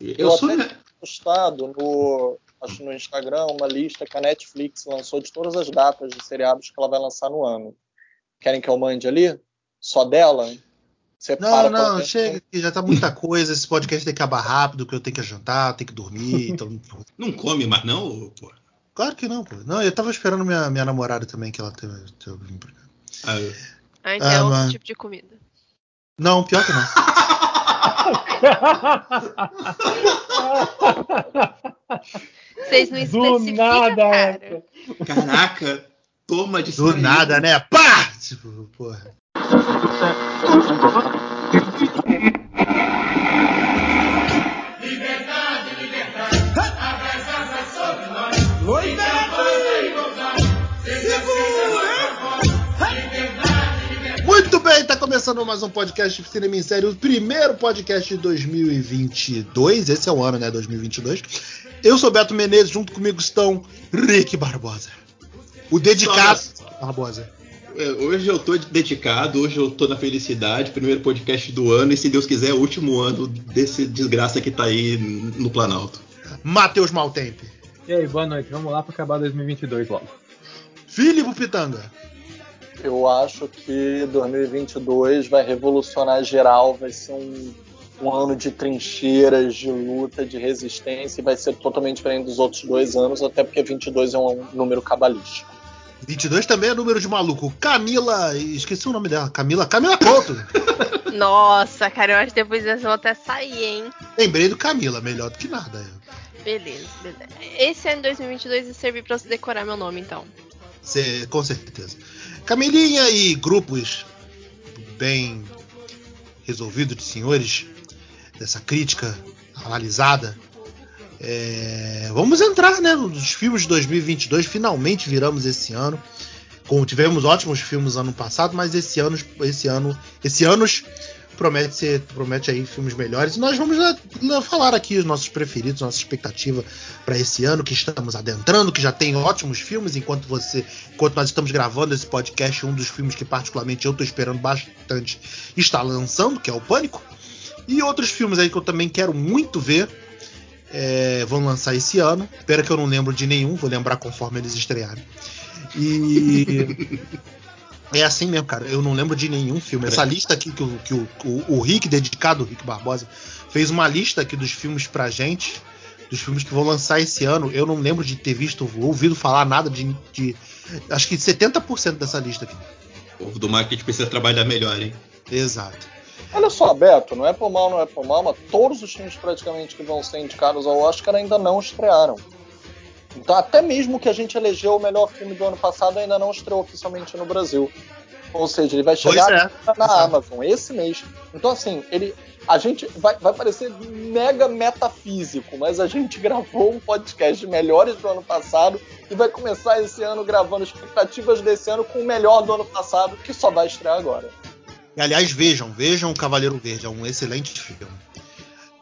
Eu, Eu sou. até tinha postado no, acho no Instagram uma lista que a Netflix lançou de todas as datas de seriados que ela vai lançar no ano. Querem que eu mande ali? Só dela? Você Não, para não, pra- chega que já tá muita coisa. Esse podcast tem que acabar rápido, que eu tenho que jantar, tenho que dormir. Então, Não come mais, não, pô. claro que não, pô. Não, eu tava esperando minha, minha namorada também, que ela teve. teve. Ah, eu- Ah, então Ah, é outro mas- tipo de comida. Não, pior que não. Vocês não Do especificam, nada, cara. Caraca, toma de Do nada, né? Pá! Tipo, porra. Começando mais um podcast de Cinema em Série, o primeiro podcast de 2022. Esse é o ano, né? 2022. Eu sou Beto Menezes, junto comigo estão Rick Barbosa. O dedicado Barbosa. É, Hoje eu tô dedicado, hoje eu tô na felicidade, primeiro podcast do ano, e se Deus quiser, o último ano desse desgraça que tá aí no Planalto. Matheus Maltempe. E aí, boa noite. Vamos lá para acabar 2022 logo. Filipe Pitanga. Eu acho que 2022 vai revolucionar geral, vai ser um, um ano de trincheiras, de luta, de resistência, e vai ser totalmente diferente dos outros dois anos, até porque 22 é um número cabalístico. 22 também é número de maluco. Camila. Esqueci o nome dela. Camila. Camila Couto. Nossa, cara, eu acho que depois eles vão até sair, hein? Lembrei do Camila, melhor do que nada. Beleza, beleza. Esse ano de 2022 vai servir pra você decorar meu nome, então. Cê- com certeza. Camilinha e grupos bem resolvidos de senhores dessa crítica analisada. É, vamos entrar, né, nos filmes de 2022. Finalmente viramos esse ano. Como tivemos ótimos filmes ano passado, mas esse ano, esse ano, esse anos promete ser, promete aí filmes melhores. E nós vamos lá- lá falar aqui os nossos preferidos, nossa expectativa para esse ano que estamos adentrando, que já tem ótimos filmes. Enquanto você, enquanto nós estamos gravando esse podcast, um dos filmes que particularmente eu estou esperando bastante está lançando, que é o Pânico. E outros filmes aí que eu também quero muito ver. é, vão lançar esse ano. Espera que eu não lembro de nenhum, vou lembrar conforme eles estrearem. E é assim mesmo, cara. Eu não lembro de nenhum filme. Essa lista aqui que, o, que o, o, o Rick, dedicado, o Rick Barbosa, fez uma lista aqui dos filmes pra gente, dos filmes que vão lançar esse ano. Eu não lembro de ter visto, ouvido falar nada de. de acho que 70% dessa lista aqui. O povo do marketing precisa trabalhar melhor, hein? Exato. Olha só, Beto, não é por mal, não é por mal, mas todos os filmes praticamente que vão ser indicados ao Oscar ainda não estrearam. Então, até mesmo que a gente elegeu o melhor filme do ano passado, ainda não estreou oficialmente no Brasil. Ou seja, ele vai chegar é. na. Amazon esse mês. Então, assim, ele, a gente vai, vai parecer mega metafísico, mas a gente gravou um podcast de melhores do ano passado e vai começar esse ano gravando expectativas desse ano com o melhor do ano passado, que só vai estrear agora. E, aliás, vejam, vejam o Cavaleiro Verde, é um excelente filme.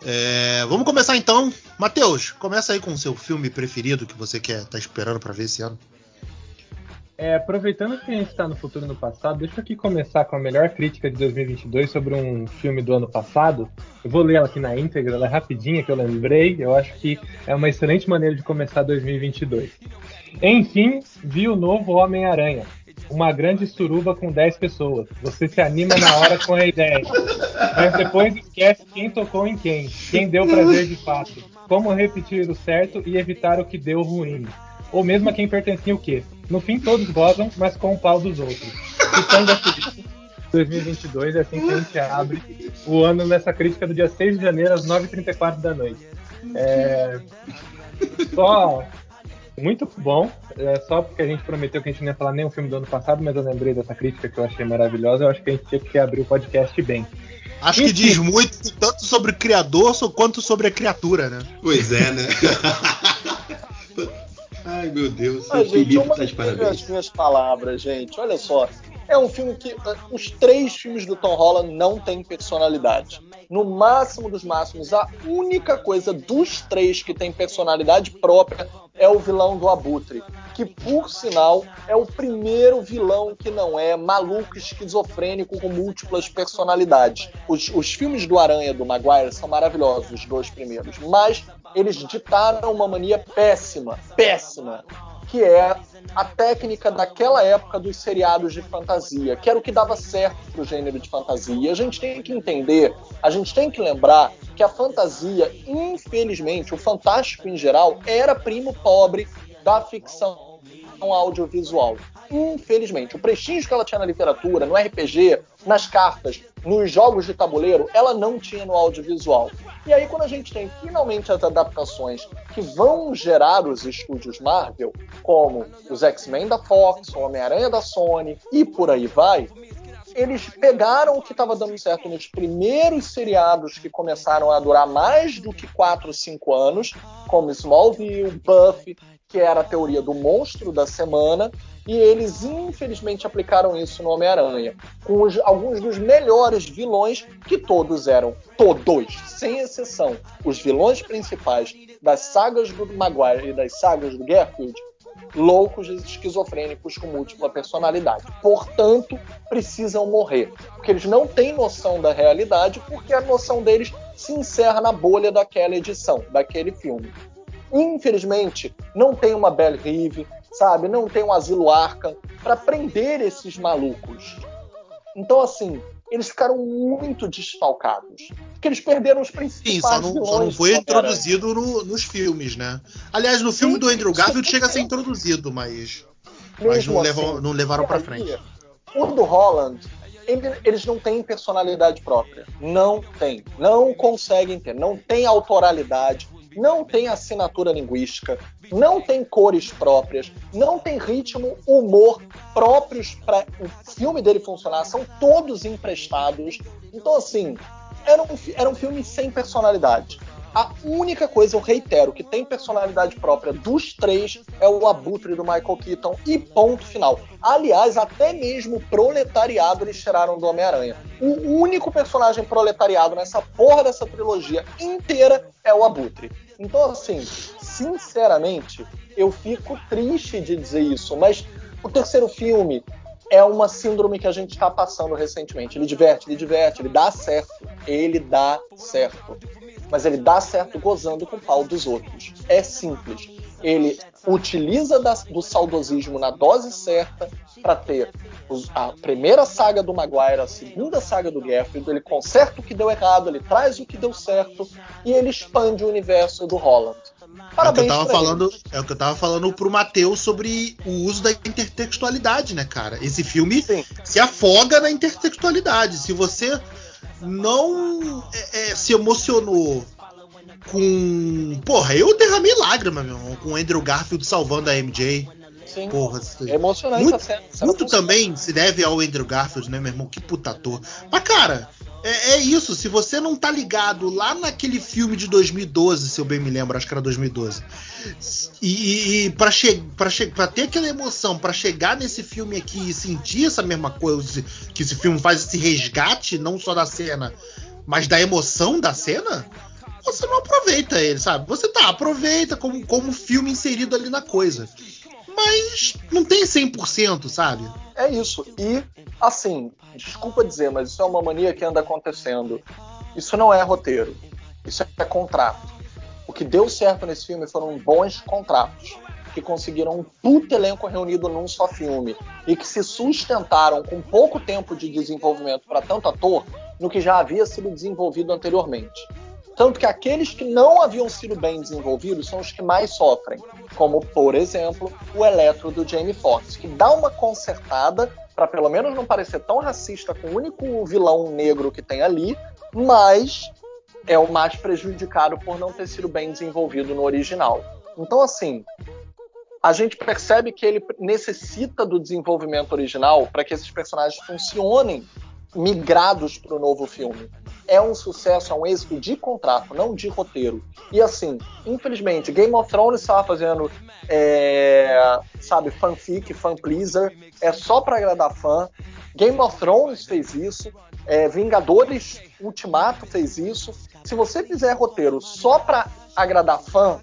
É, vamos começar então. Matheus, começa aí com o seu filme preferido que você quer tá esperando pra ver esse ano. É, aproveitando que a gente está no futuro e no passado, deixa eu aqui começar com a melhor crítica de 2022 sobre um filme do ano passado. Eu vou ler ela aqui na íntegra, ela é rapidinha que eu lembrei. Eu acho que é uma excelente maneira de começar 2022. Enfim, vi o novo Homem-Aranha. Uma grande suruba com 10 pessoas. Você se anima na hora com a ideia. Mas depois esquece quem tocou em quem. Quem deu prazer de fato. Como repetir o certo e evitar o que deu ruim. Ou mesmo a quem pertencia o quê? No fim todos gozam, mas com o pau dos outros. Citando a Felipe, 2022 é assim que a gente abre o ano nessa crítica do dia 6 de janeiro às 9h34 da noite. É... Só muito bom, é só porque a gente prometeu que a gente não ia falar nenhum filme do ano passado, mas eu lembrei dessa crítica que eu achei maravilhosa. Eu acho que a gente tinha que abrir o podcast bem. Acho que diz muito tanto sobre o criador quanto sobre a criatura, né? Pois é, né? Ai, meu Deus. Ah, o gente, Felipe uma tá de das parabéns. minhas palavras, gente. Olha só. É um filme que ah, os três filmes do Tom Holland não têm personalidade. No máximo dos máximos, a única coisa dos três que tem personalidade própria é o vilão do Abutre, que por sinal é o primeiro vilão que não é maluco, esquizofrênico com múltiplas personalidades. Os, os filmes do Aranha do Maguire são maravilhosos, os dois primeiros, mas eles ditaram uma mania péssima, péssima, que é a técnica daquela época dos seriados de fantasia, que era o que dava certo para o gênero de fantasia. E a gente tem que entender, a gente tem que lembrar que a fantasia, infelizmente, o fantástico em geral, era primo pobre da ficção audiovisual. Infelizmente, o prestígio que ela tinha na literatura, no RPG, nas cartas, nos jogos de tabuleiro, ela não tinha no audiovisual. E aí, quando a gente tem finalmente as adaptações que vão gerar os estúdios Marvel, como os X-Men da Fox, o Homem-Aranha da Sony e por aí vai, eles pegaram o que estava dando certo nos primeiros seriados que começaram a durar mais do que 4 ou 5 anos, como Smallville, Buffy, que era a teoria do monstro da semana, e eles infelizmente aplicaram isso no Homem-Aranha, com os, alguns dos melhores vilões, que todos eram, todos, sem exceção, os vilões principais das sagas do Maguire e das sagas do Garfield, loucos esquizofrênicos com múltipla personalidade. Portanto, precisam morrer. Porque eles não têm noção da realidade, porque a noção deles se encerra na bolha daquela edição, daquele filme. Infelizmente, não tem uma Belle Rive, sabe? Não tem um Asilo Arca para prender esses malucos. Então, assim, eles ficaram muito desfalcados. Porque eles perderam os principais Sim, só não, só não foi introduzido no, nos filmes, né? Aliás, no filme Sim, do Andrew Garfield chega a ser introduzido, mas, mas não, assim, levam, não levaram para frente. O do Holland, eles não têm personalidade própria. Não tem. Não conseguem ter. Não tem autoralidade não tem assinatura linguística, não tem cores próprias, não tem ritmo, humor próprios para o filme dele funcionar, são todos emprestados. Então, assim, era um, era um filme sem personalidade. A única coisa, eu reitero, que tem personalidade própria dos três é o abutre do Michael Keaton e ponto final. Aliás, até mesmo proletariado eles tiraram do Homem-Aranha. O único personagem proletariado nessa porra dessa trilogia inteira é o abutre. Então, assim, sinceramente, eu fico triste de dizer isso, mas o terceiro filme é uma síndrome que a gente está passando recentemente. Ele diverte, ele diverte, ele dá certo. Ele dá certo mas ele dá certo gozando com o pau dos outros. É simples. Ele utiliza da, do saudosismo na dose certa para ter a primeira saga do Maguire, a segunda saga do Garfield, ele conserta o que deu errado, ele traz o que deu certo e ele expande o universo do Holland. Parabéns é o que eu tava falando, é o que eu tava falando pro Matheus sobre o uso da intertextualidade, né, cara? Esse filme Sim. se afoga na intertextualidade. Se você não é, é, se emocionou com. Porra, eu derramei lágrima, meu irmão, com o Andrew Garfield salvando a MJ. Sim. Porra, é emocionante muito, essa cena. Muito também se deve ao Andrew Garfield, né, meu irmão? Que puta ator. Mas, cara, é, é, isso. Se você não tá ligado lá naquele filme de 2012, se eu bem me lembro, acho que era 2012. E, e para che ter aquela emoção, para chegar nesse filme aqui e sentir essa mesma coisa, que esse filme faz esse resgate, não só da cena, mas da emoção da cena, você não aproveita ele, sabe? Você tá, aproveita como, como filme inserido ali na coisa mas não tem 100%, sabe? É isso. E, assim, desculpa dizer, mas isso é uma mania que anda acontecendo. Isso não é roteiro. Isso é contrato. O que deu certo nesse filme foram bons contratos que conseguiram um puto elenco reunido num só filme e que se sustentaram com pouco tempo de desenvolvimento para tanto ator no que já havia sido desenvolvido anteriormente. Tanto que aqueles que não haviam sido bem desenvolvidos são os que mais sofrem, como, por exemplo, o Eletro do Jamie Foxx, que dá uma consertada para pelo menos não parecer tão racista com o único vilão negro que tem ali, mas é o mais prejudicado por não ter sido bem desenvolvido no original. Então, assim, a gente percebe que ele necessita do desenvolvimento original para que esses personagens funcionem migrados para o novo filme. É um sucesso, é um êxito de contrato, não de roteiro. E assim, infelizmente, Game of Thrones estava fazendo, é, sabe, fanfic, fan pleaser, é só para agradar fã. Game of Thrones fez isso, é, Vingadores Ultimato fez isso. Se você fizer roteiro só para agradar fã,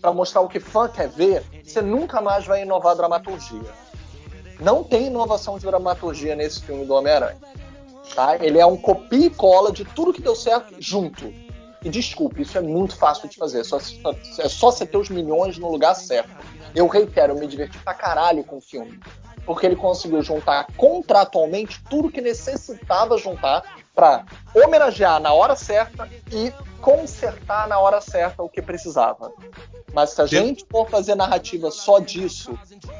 para mostrar o que fã quer ver, você nunca mais vai inovar dramaturgia. Não tem inovação de dramaturgia nesse filme do Homem-Aranha. Tá? Ele é um copia e cola de tudo que deu certo junto. E desculpe, isso é muito fácil de fazer. É só, é só você ter os milhões no lugar certo. Eu reitero, eu me diverti pra caralho com o filme. Porque ele conseguiu juntar contratualmente tudo que necessitava juntar para homenagear na hora certa e consertar na hora certa o que precisava. Mas se a gente for fazer narrativa só disso,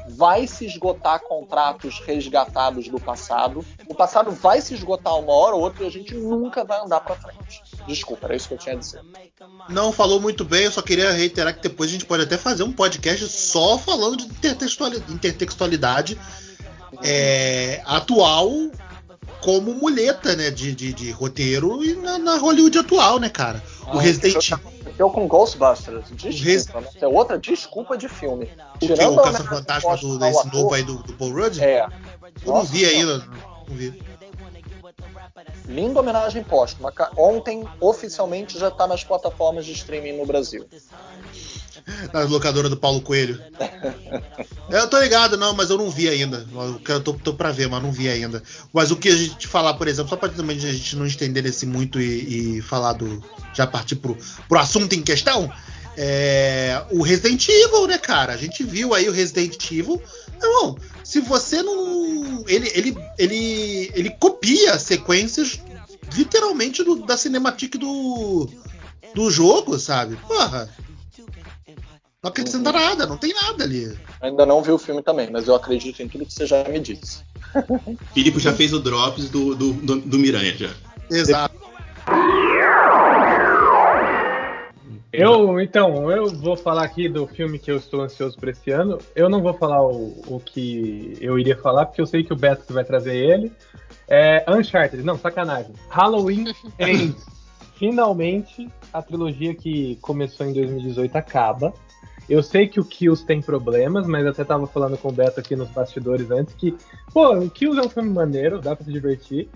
vai se esgotar contratos resgatados do passado. O passado vai se esgotar uma hora ou outra e a gente nunca vai andar para frente. Desculpa, era isso que eu tinha a dizer. Não, falou muito bem, eu só queria reiterar que depois a gente pode até fazer um podcast só falando de intertextualidade, é, atual como muleta, né, de, de, de roteiro e na, na, Hollywood atual, né, cara? Ah, o Resident Eu com Ghostbusters, desculpa, Res... é outra desculpa de filme. O Tirando que? O Caça-Fantasma do, desse novo aí do, do Paul Rudd? É. Eu Nossa, não vi ainda, não vi. Linda homenagem póstuma. Ontem, oficialmente, já está nas plataformas de streaming no Brasil. Na locadora do Paulo Coelho. eu tô ligado, não, mas eu não vi ainda. Eu tô, tô pra ver, mas não vi ainda. Mas o que a gente falar, por exemplo, só pra também a gente não estender esse muito e, e falar do. Já partir pro, pro assunto em questão. É, o Resident Evil, né, cara? A gente viu aí o Resident Evil. Irmão, se você não. Ele, ele, ele, ele copia sequências literalmente do, da cinematic do, do jogo, sabe? Porra. Não acrescenta uhum. nada, não tem nada ali. Ainda não vi o filme também, mas eu acredito em tudo que você já me disse. Filipe já fez o Drops do, do, do, do Miranha já. Exato. Eu, então, eu vou falar aqui do filme que eu estou ansioso para esse ano. Eu não vou falar o, o que eu iria falar, porque eu sei que o Beto vai trazer ele. É Uncharted, não, sacanagem. Halloween Ends. Finalmente, a trilogia que começou em 2018 acaba. Eu sei que o Kills tem problemas, mas até tava falando com o Beto aqui nos bastidores antes que, pô, o Kills é um filme maneiro, dá pra se divertir.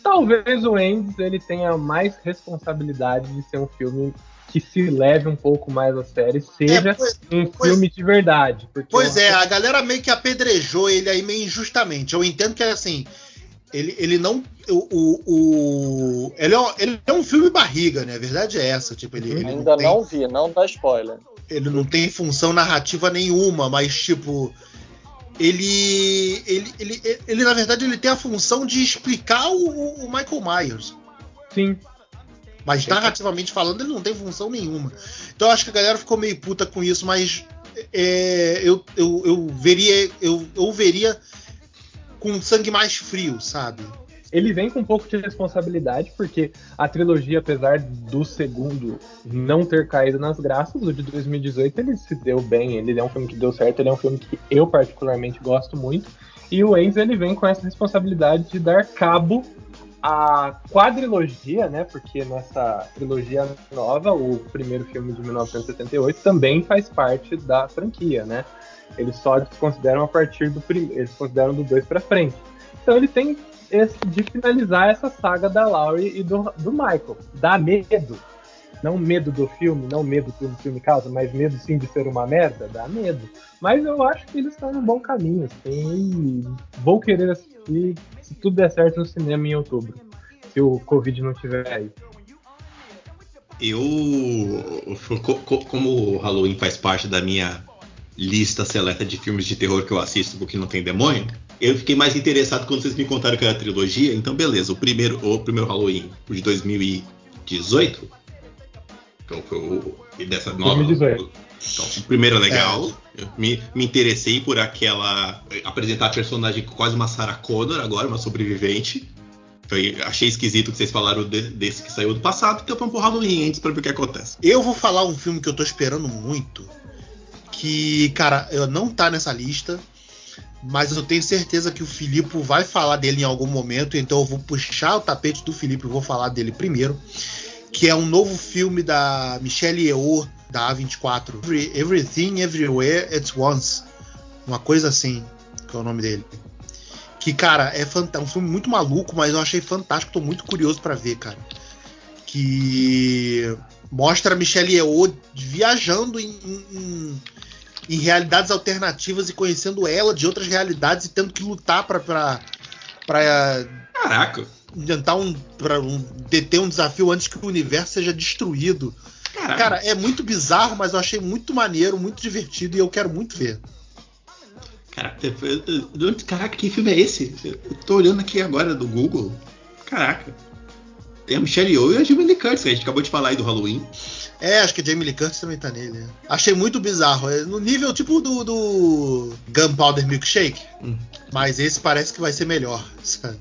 Talvez o Ends ele tenha mais responsabilidade de ser um filme que se leve um pouco mais a sério, seja é, pois, um pois, filme de verdade. pois é, a galera meio que apedrejou ele aí meio injustamente. Eu entendo que é assim. Ele, ele não. O, o, o ele, é, ele, é, um filme barriga, né? A verdade é essa. Tipo, ele, ele Ainda não, tem... não vi, não dá spoiler ele não tem função narrativa nenhuma, mas tipo ele, ele, ele, ele, ele na verdade ele tem a função de explicar o, o Michael Myers. Sim. Mas narrativamente falando ele não tem função nenhuma. Então eu acho que a galera ficou meio puta com isso, mas é, eu, eu, eu veria eu, eu veria com sangue mais frio, sabe? ele vem com um pouco de responsabilidade, porque a trilogia, apesar do segundo não ter caído nas graças, o de 2018 ele se deu bem, ele é um filme que deu certo, ele é um filme que eu particularmente gosto muito, e o Enzo ele vem com essa responsabilidade de dar cabo à quadrilogia, né? Porque nessa trilogia nova, o primeiro filme de 1978 também faz parte da franquia, né? Eles só desconsideram a partir do primeiro, eles consideram do dois para frente. Então ele tem esse, de finalizar essa saga da Laurie e do, do Michael. Dá medo. Não medo do filme, não medo que o filme causa, mas medo sim de ser uma merda, dá medo. Mas eu acho que eles estão no bom caminho, assim, vou querer assistir se tudo der certo no cinema em outubro, se o Covid não tiver aí. Eu, como o Halloween faz parte da minha lista seleta de filmes de terror que eu assisto porque não tem demônio, eu fiquei mais interessado quando vocês me contaram que era a trilogia. Então, beleza. O primeiro, o primeiro Halloween, de 2018. Então, foi o dessa nova. 2018. Então, o primeiro é legal. É. Eu me, me interessei por aquela. apresentar a personagem quase uma Sarah Connor agora, uma sobrevivente. Foi, achei esquisito que vocês falaram de, desse que saiu do passado, então vamos pro Halloween antes pra ver o que acontece. Eu vou falar um filme que eu tô esperando muito. Que, cara, eu não tá nessa lista mas eu tenho certeza que o Filipe vai falar dele em algum momento, então eu vou puxar o tapete do Filipe e vou falar dele primeiro, que é um novo filme da Michelle Yeoh, da A24, Everything Everywhere at Once, uma coisa assim, que é o nome dele. Que, cara, é, é um filme muito maluco, mas eu achei fantástico, tô muito curioso para ver, cara. que mostra a Michelle Yeoh viajando em, em, em realidades alternativas e conhecendo ela de outras realidades e tendo que lutar para para Caraca. tentar um, pra um deter um desafio antes que o universo seja destruído. Caraca. Cara, é muito bizarro, mas eu achei muito maneiro, muito divertido e eu quero muito ver. Caraca, caraca, que filme é esse? Eu tô olhando aqui agora do Google. Caraca. Tem a Michelle Yeoh e a Jamie Lee Curtis, que a gente acabou de falar aí do Halloween. É, acho que a Jamie Lee Curtis também tá nele. né? Achei muito bizarro. É no nível tipo do, do Gunpowder Milkshake. Hum. Mas esse parece que vai ser melhor. sabe?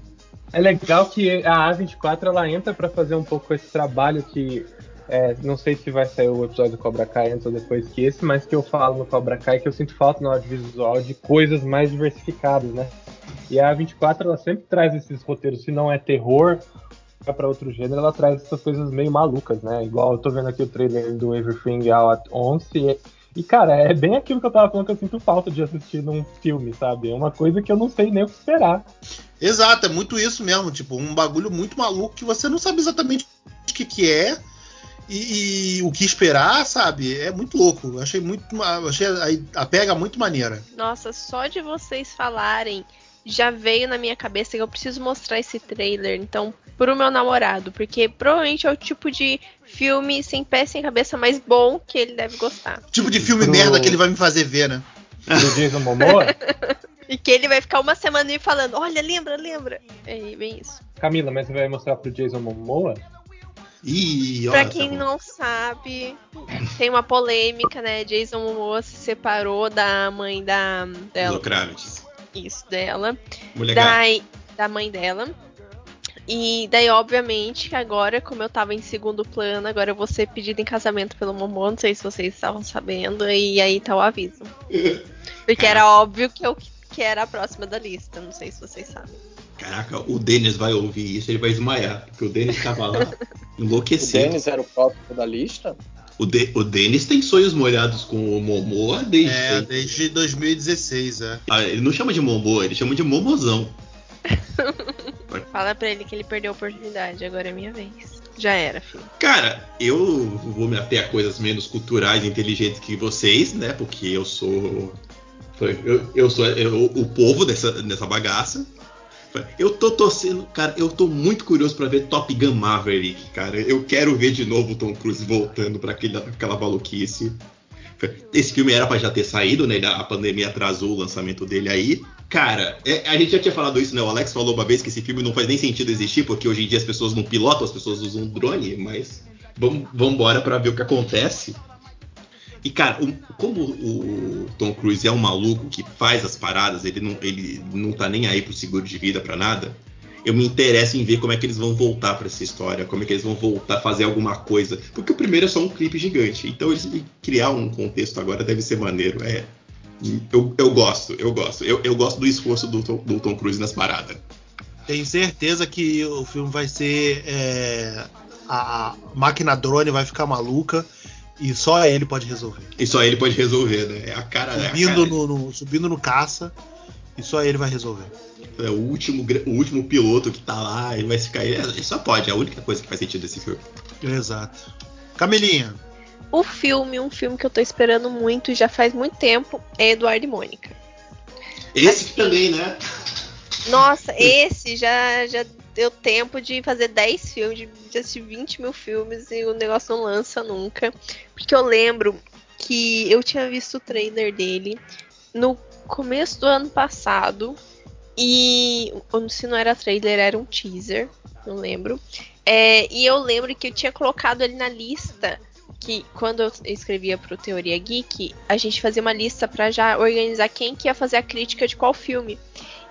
É legal que a A24 ela entra pra fazer um pouco esse trabalho que é, não sei se vai sair o episódio do Cobra Kai antes ou depois que esse, mas que eu falo no Cobra Kai que eu sinto falta no audiovisual de coisas mais diversificadas, né? E a A24 ela sempre traz esses roteiros, se não é terror, vai pra outro gênero, ela traz essas coisas meio malucas, né? Igual eu tô vendo aqui o trailer do Everything All at Once e, e, cara, é bem aquilo que eu tava falando que eu sinto falta de assistir num filme, sabe? É uma coisa que eu não sei nem o que esperar. Exato, é muito isso mesmo. Tipo, um bagulho muito maluco que você não sabe exatamente o que, que é e, e o que esperar, sabe? É muito louco. Eu achei muito. Achei a, a pega muito maneira. Nossa, só de vocês falarem já veio na minha cabeça que eu preciso mostrar esse trailer, então, pro meu namorado, porque provavelmente é o tipo de filme sem pé sem cabeça mais bom que ele deve gostar. Tipo de filme Pro- merda que ele vai me fazer ver, né? Do Jason Momoa. E que ele vai ficar uma semana me falando, olha, lembra, lembra. É bem isso. Camila, mas você vai mostrar pro Jason Momoa? Ih, Pra olha. quem tá não sabe, tem uma polêmica, né? Jason Momoa se separou da mãe da dela. Zoe Kravitz. Isso, dela. Mulher da, da mãe dela. E daí, obviamente, que agora, como eu tava em segundo plano, agora eu vou ser pedida em casamento pelo Momô, não sei se vocês estavam sabendo, e aí tá o aviso. Porque era óbvio que eu que era a próxima da lista, não sei se vocês sabem. Caraca, o Denis vai ouvir isso, ele vai desmaiar. Porque o Denis tava lá O enlouquecido. Denis era o próximo da lista? O, De- o Denis tem sonhos molhados com o Momoa desde. É, desde 2016, é. Ah, ele não chama de Momoa, ele chama de Momozão. Fala pra ele que ele perdeu a oportunidade, agora é minha vez. Já era, filho. Cara, eu vou me ater a coisas menos culturais e inteligentes que vocês, né? Porque eu sou. Eu, eu sou eu- o povo dessa, dessa bagaça. Eu tô torcendo, cara, eu tô muito curioso pra ver Top Gun Maverick, cara. Eu quero ver de novo o Tom Cruise voltando pra aquela, maluquice. Esse filme era pra já ter saído, né? A pandemia atrasou o lançamento dele aí. Cara, é, a gente já tinha falado isso, né? O Alex falou uma vez que esse filme não faz nem sentido existir, porque hoje em dia as pessoas não pilotam, as pessoas usam drone, mas vamos embora pra ver o que acontece. E, cara, o- como o Tom Cruise é um maluco que faz as paradas, ele não, ele não tá nem aí pro seguro de vida pra nada. Eu me interesso em ver como é que eles vão voltar pra essa história, como é que eles vão voltar a fazer alguma coisa. Porque o primeiro é só um clipe gigante. Então eles criar um contexto agora deve ser maneiro. É. Eu, eu gosto, eu gosto. Eu, eu gosto do esforço do, Tom- do Tom Cruise nas paradas. Tenho certeza que o filme vai ser. é, a máquina drone vai ficar maluca e só ele pode resolver. E só ele pode resolver, né? É a cara. é a Subindo, cara- no, no- subindo no caça e só ele vai resolver. É o último, o último piloto que tá lá, ele vai ficar. Ele ele só pode, é a única coisa que faz sentido desse filme. Exato. Camilinha, O filme, um filme que eu tô esperando muito e já faz muito tempo, é Eduardo e Mônica. Esse também, né? Nossa, esse já, já deu tempo de fazer 10 filmes, de, assistir 20 mil filmes e o negócio não lança nunca. Porque eu lembro que eu tinha visto o trailer dele no começo do ano passado. E se não era trailer, era um teaser, não lembro. É, e eu lembro que eu tinha colocado ele na lista. Que quando eu escrevia pro Teoria Geek, a gente fazia uma lista pra já organizar quem que ia fazer a crítica de qual filme.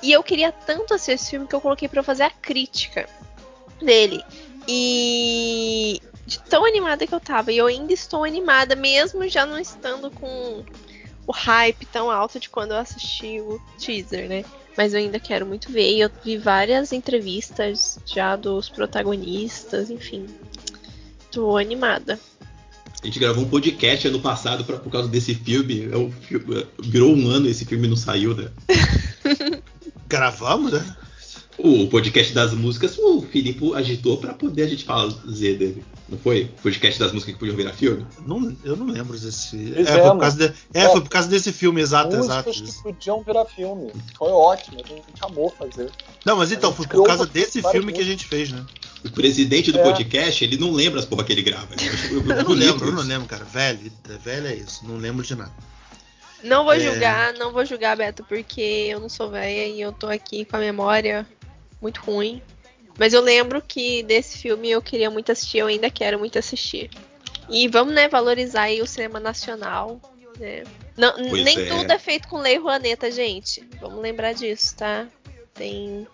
E eu queria tanto assistir esse filme que eu coloquei pra fazer a crítica dele. E de tão animada que eu tava, e eu ainda estou animada, mesmo já não estando com o hype tão alto de quando eu assisti o teaser, né? Mas eu ainda quero muito ver. E eu vi várias entrevistas já dos protagonistas, enfim. Tô animada. A gente gravou um podcast ano passado pra, por causa desse filme. É um Virou um ano esse filme não saiu, né? gravamos, né? O podcast das músicas, o Filipe agitou pra poder a gente fazer dele. Não foi? O podcast das músicas que podiam virar filme? Não, eu não lembro desse. É, Fizemos. foi por, causa de- é, Ó, foi por causa desse filme, exato, exato. Músicas que podiam virar filme. Foi ótimo, a gente amou fazer. Não, mas então, foi por causa desse filme que a gente fez, né? O presidente do É. podcast, ele não lembra as porra que ele grava. Eu acho Eu não bonito lembro, eu não lembro, cara. Velho, velho é isso. Não lembro de nada. Não vou É. julgar, não vou julgar, Beto, porque eu não sou velha e eu tô aqui com a memória muito ruim. Mas eu lembro que desse filme eu queria muito assistir, eu ainda quero muito assistir. E vamos, né, valorizar aí o cinema nacional, né? Não, nem é. tudo é feito com Lei Rouanet, gente? Vamos lembrar disso, tá? Tem...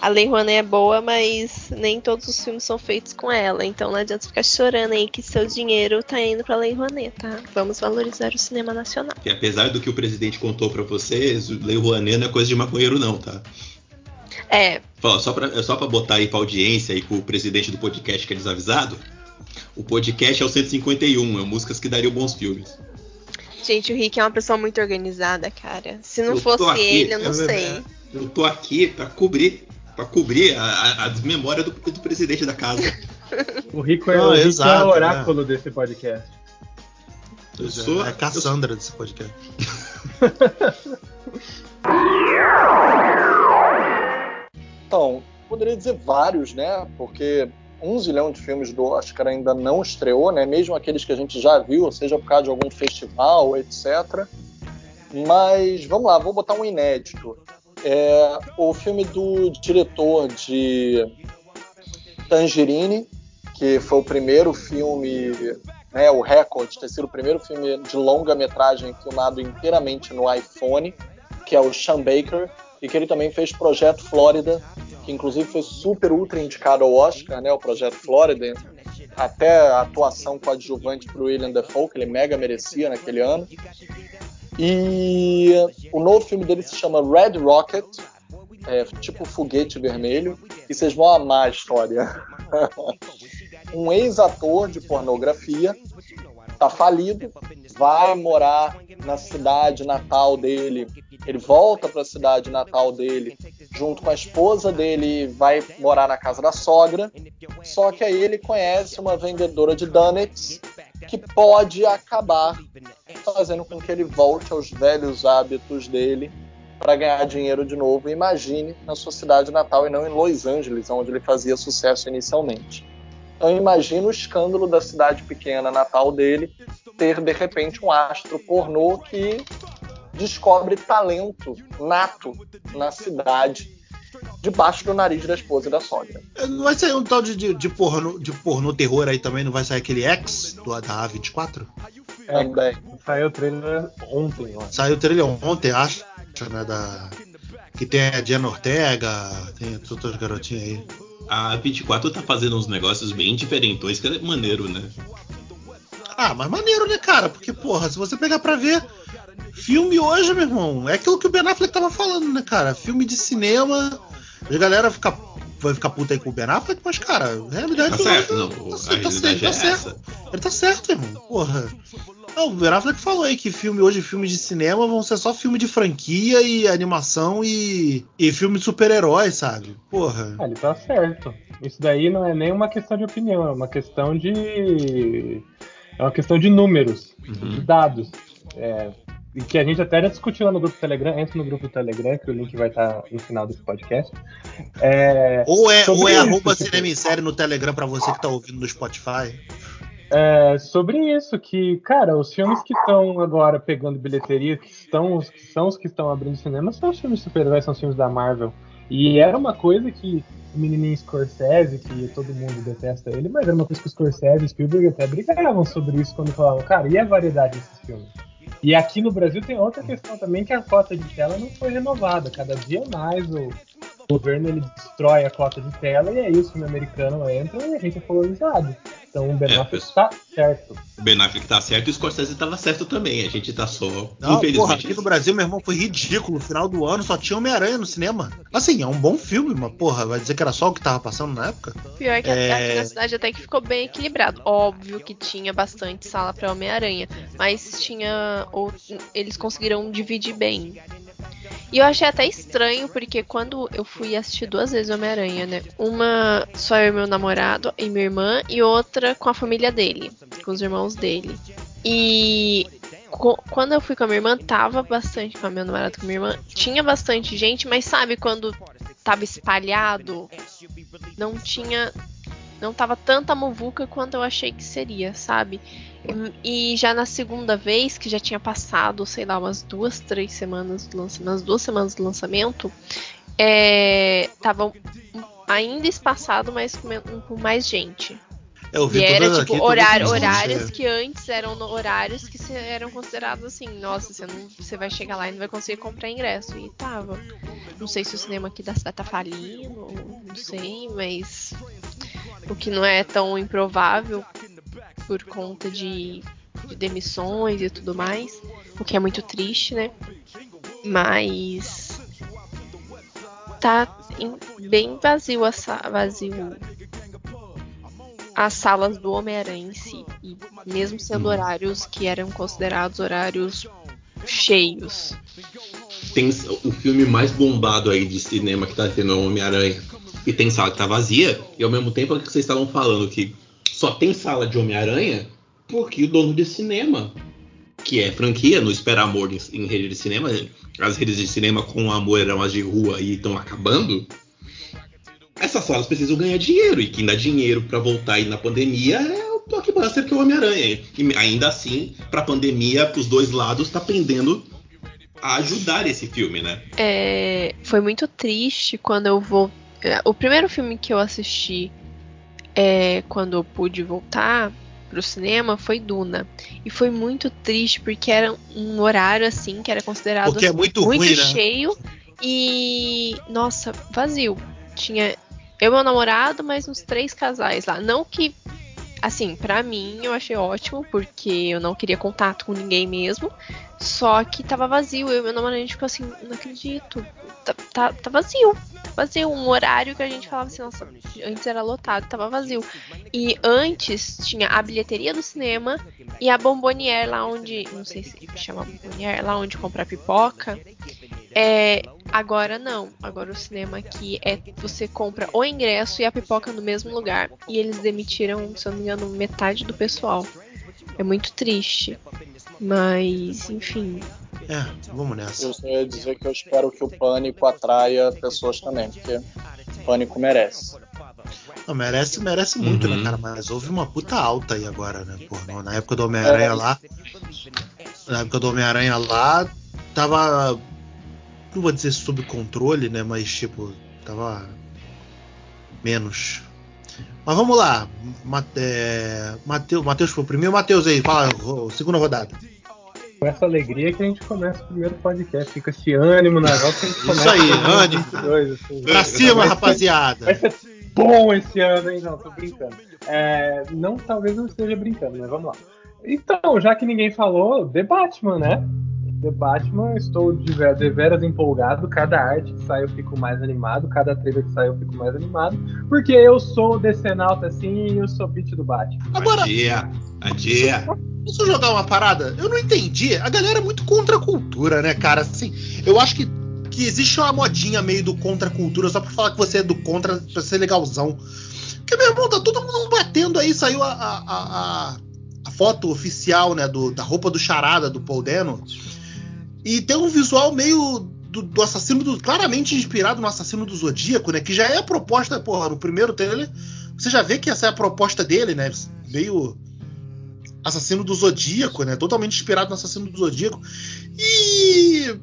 A Lei Rouanet é boa, mas nem todos os filmes são feitos com ela. Então não adianta ficar chorando aí que seu dinheiro tá indo pra Lei Rouanet, tá? Vamos valorizar o cinema nacional. Que apesar do que o presidente contou pra vocês, Lei Rouanet não é coisa de maconheiro, não, tá? É, só pra, é só pra botar aí pra audiência e pro presidente do podcast que é desavisado. O podcast é o 151, é músicas que dariam bons filmes. gente, o Rick é uma pessoa muito organizada, cara. Se não Eu fosse ele, eu não é sei. Eu tô aqui pra cobrir, pra cobrir a, a, desmemória do, do presidente da casa. O Rico é, Não, o, Rico é exato, o oráculo desse podcast. Eu é, sou- é a Cassandra desse podcast. Então, poderia dizer vários, né? Porque um zilhão de filmes do Oscar ainda não estreou, né? Mesmo aqueles que a gente já viu, seja por causa de algum festival, etc. Mas vamos lá, vou botar um inédito. É o filme do diretor de Tangerine, que foi o primeiro filme, né, o recorde de ter sido o primeiro filme de longa-metragem filmado inteiramente no iPhone, que é o Sean Baker, e que ele também fez Projeto Flórida, que inclusive foi super ultra indicado ao Oscar, né, o Projeto Flórida, até a atuação coadjuvante para o William Dafoe, que ele mega merecia naquele ano. E o novo filme dele se chama Red Rocket, é, tipo foguete vermelho, e vocês vão amar a história. um ex-ator de pornografia tá falido, vai morar na cidade natal dele. Ele volta para a cidade natal dele junto com a esposa dele, vai morar na casa da sogra. Só que aí ele conhece uma vendedora de donuts que pode acabar fazendo com que ele volte aos velhos hábitos dele para ganhar dinheiro de novo. Imagine na sua cidade natal e não em Los Angeles, onde ele fazia sucesso inicialmente. Então imagina o escândalo da cidade pequena natal dele ter de repente um astro pornô que descobre talento nato na cidade debaixo do nariz da esposa e da sogra. Não vai sair um tal de, de, de porno, de pornô terror aí também? Não vai sair aquele X do, da A24? É, Também. saiu o trailer ontem, ó. Saiu o trailer ontem, acho, né? Da, que tem a Diana Ortega, tem as outras garotinhas aí. A 24 tá fazendo uns negócios bem diferentões, que é maneiro, né? Ah, mas maneiro, né, cara? Porque, porra, se você pegar pra ver filme hoje, meu irmão, é aquilo que o Ben Affleck tava falando, né, cara? Filme de cinema, a galera fica, vai ficar puta aí com o Ben Affleck, mas, cara, a realidade Tá certo, não. tá, A certo, tá certo, é tá certo. Ele tá certo, irmão. Porra. Não, o Ben Affleck falou aí que filme hoje, filmes de cinema, vão ser só filme de franquia e animação e, e filme de super-heróis, sabe? Porra. Ah, ele tá certo. Isso daí não é nem uma questão de opinião, é uma questão de. É uma questão de números, de Uhum. dados. É, e que a gente até já discutiu lá no grupo Telegram, entra no grupo Telegram, que o link vai estar no final desse podcast. É, Ou é, ou é isso, arroba tipo- cinema em série no Telegram pra você que tá ouvindo no Spotify. É, sobre isso, que, cara, os filmes que estão agora pegando bilheteria, que, estão, que são os que estão abrindo cinema, são os filmes de super-heróis, são os filmes da Marvel. E era uma coisa que o menininho Scorsese, que todo mundo detesta ele, mas era uma coisa que o Scorsese e Spielberg até brigavam sobre isso quando falavam, cara, e a variedade desses filmes? E aqui no Brasil tem outra questão também, que a cota de tela não foi renovada. Cada dia mais o governo ele destrói a cota de tela e aí o filme americano entra e a gente é polarizado. Então o Ben É, Affleck tá certo. O Ben Affleck tá certo e o Scorsese tava certo também. A gente tá só. Não, porra, infelizmente. aqui no Brasil, meu irmão, foi ridículo. No final do ano só tinha Homem-Aranha no cinema. Assim, é um bom filme, mas, porra, vai dizer que era só o que tava passando na época? Pior que É. aqui na cidade até que ficou bem equilibrado. Óbvio que tinha bastante sala pra Homem-Aranha, mas tinha. ou- Eles conseguiram dividir bem. E eu achei até estranho, porque quando eu fui assistir duas vezes Homem-Aranha, né? Uma só eu e meu namorado e minha irmã, e outra com a família dele, com os irmãos dele. E quando eu fui com a minha irmã, tava bastante, com a meu namorado com a minha irmã, tinha bastante gente, mas sabe quando tava espalhado, não tinha não tava tanta muvuca quanto eu achei que seria, sabe? E, já na segunda vez, que já tinha passado, sei lá, umas duas, três semanas do lançamento, umas duas semanas do lançamento, é, tava ainda espaçado, mas com mais gente. Eu vi e era tipo aqui, horário, as horários que antes eram no- horários que eram considerados assim, nossa, você, não, você vai chegar lá e não vai conseguir comprar ingresso. E tava. Não sei se o cinema aqui da cidade tá falindo, não sei, mas o que não é tão improvável por conta de, de demissões e tudo mais. O que é muito triste, né? Mas tá em- bem vazio a sa- vazio as salas do Homem-Aranha em si. E mesmo sendo Hum. horários que eram considerados horários cheios. Tem o filme mais bombado aí de cinema que tá tendo é o Homem-Aranha. E tem sala que tá vazia. E ao mesmo tempo é que vocês estavam falando que só tem sala de Homem-Aranha porque o dono de cinema, que é franquia, não espera amor em, em rede de cinema. As redes de cinema com amor eram as de rua e estão acabando. Essas salas precisam ganhar dinheiro. E quem dá dinheiro pra voltar aí na pandemia é o blockbuster que é o Homem-Aranha. E ainda assim, pra pandemia, pros dois lados, tá pendendo a ajudar esse filme, né? É, foi muito triste quando eu vou. é, O primeiro filme que eu assisti é, quando eu pude voltar pro cinema foi Duna. E foi muito triste porque era um horário assim que era considerado é muito, muito ruim, né? cheio e nossa, vazio. Tinha eu meu namorado, mais uns três casais lá. Não que assim, pra mim eu achei ótimo porque eu não queria contato com ninguém mesmo. Só que tava vazio. Eu e meu namorado ficou assim, não acredito. Tá, tá, tá vazio. Tá vazio. Um horário que a gente falava assim, nossa, antes era lotado, tava vazio. E antes tinha a bilheteria do cinema e a Bomboniere lá onde. Não sei se chama Bomboniere, lá onde comprar pipoca. É, agora não. Agora o cinema aqui é você compra o ingresso e a pipoca no mesmo lugar. E eles demitiram, se eu não me engano, metade do pessoal. É muito triste. Mas, enfim. É, vamos nessa. Eu só ia dizer que eu espero que o Pânico atraia pessoas também, porque o Pânico merece. Não, merece, merece muito, Uhum. né, cara? Mas houve uma puta alta aí agora, né? Pô, na época do Homem-Aranha É. lá. Na época do Homem-Aranha lá, tava. Não vou dizer sob controle, né? Mas, tipo, tava. Menos. Mas vamos lá. É, Mateus, Mateus foi o primeiro. Matheus aí, fala, segunda rodada. Com essa alegria que a gente começa o primeiro podcast. Fica esse ânimo na volta que a gente Isso aí, 2022, assim. Pra cima, Vai ser- rapaziada. Vai ser bom esse ano, hein? Não, tô brincando. É, não, talvez não esteja brincando, mas vamos lá. Então, já que ninguém falou, The Batman, né? The Batman, estou de ver- deveras empolgado. Cada arte que sai eu fico mais animado. Cada trailer que sai eu fico mais animado. Porque eu sou decenalta assim e eu sou beat do Batman. Agora, Adia, adia. Posso jogar uma parada? Eu não entendi. A galera é muito contra a cultura, né, cara? Assim, eu acho que, que existe uma modinha meio do contra a cultura só pra falar que você é do contra pra ser legalzão. Porque, meu irmão, tá todo mundo batendo aí. Saiu a, a, a, a foto oficial, né, do, da roupa do Charada, do Paul Dano. E tem um visual meio do, do assassino do. claramente inspirado no assassino do Zodíaco, né? Que já é a proposta, porra, no primeiro trailer. Você já vê que essa é a proposta dele, né? Meio assassino do Zodíaco, né? Totalmente inspirado no assassino do Zodíaco. E.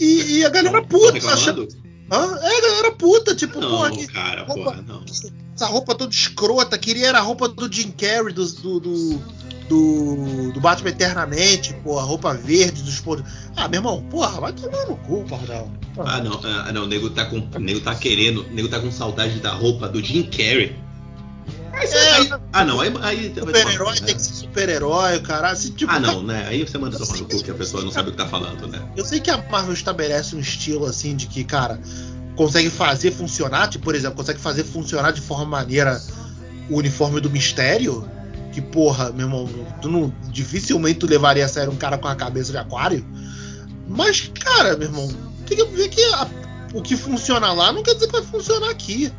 E, e a galera puta, achando. Hã? É, a galera puta, tipo, Não, porra, que cara, roupa- porra, não. essa roupa toda escrota, queria era a roupa do Jim Carrey, do, do, do, do, do Batman Eternamente, pô, a roupa verde dos poderes. Ah, meu irmão, porra, vai tomar no cu, pardal. Ah, não, ah, não, o nego tá com. O nego tá querendo. O nego tá com saudade da roupa do Jim Carrey. Aí você- aí- ah, não, aí. aí Super-herói né? tem que ser super-herói, cara. Assim, tipo, Ah, não, né? Aí você manda tomar no cu que a pessoa não sabe o que tá falando, né? Eu sei que a Marvel estabelece um estilo assim de que, cara, consegue fazer funcionar, tipo, por exemplo, consegue fazer funcionar de forma maneira o uniforme do mistério. Que, porra, meu irmão, tu não, dificilmente tu levaria a sério um cara com a cabeça de aquário. Mas, cara, meu irmão, tem que ver que a, o que funciona lá não quer dizer que vai funcionar aqui.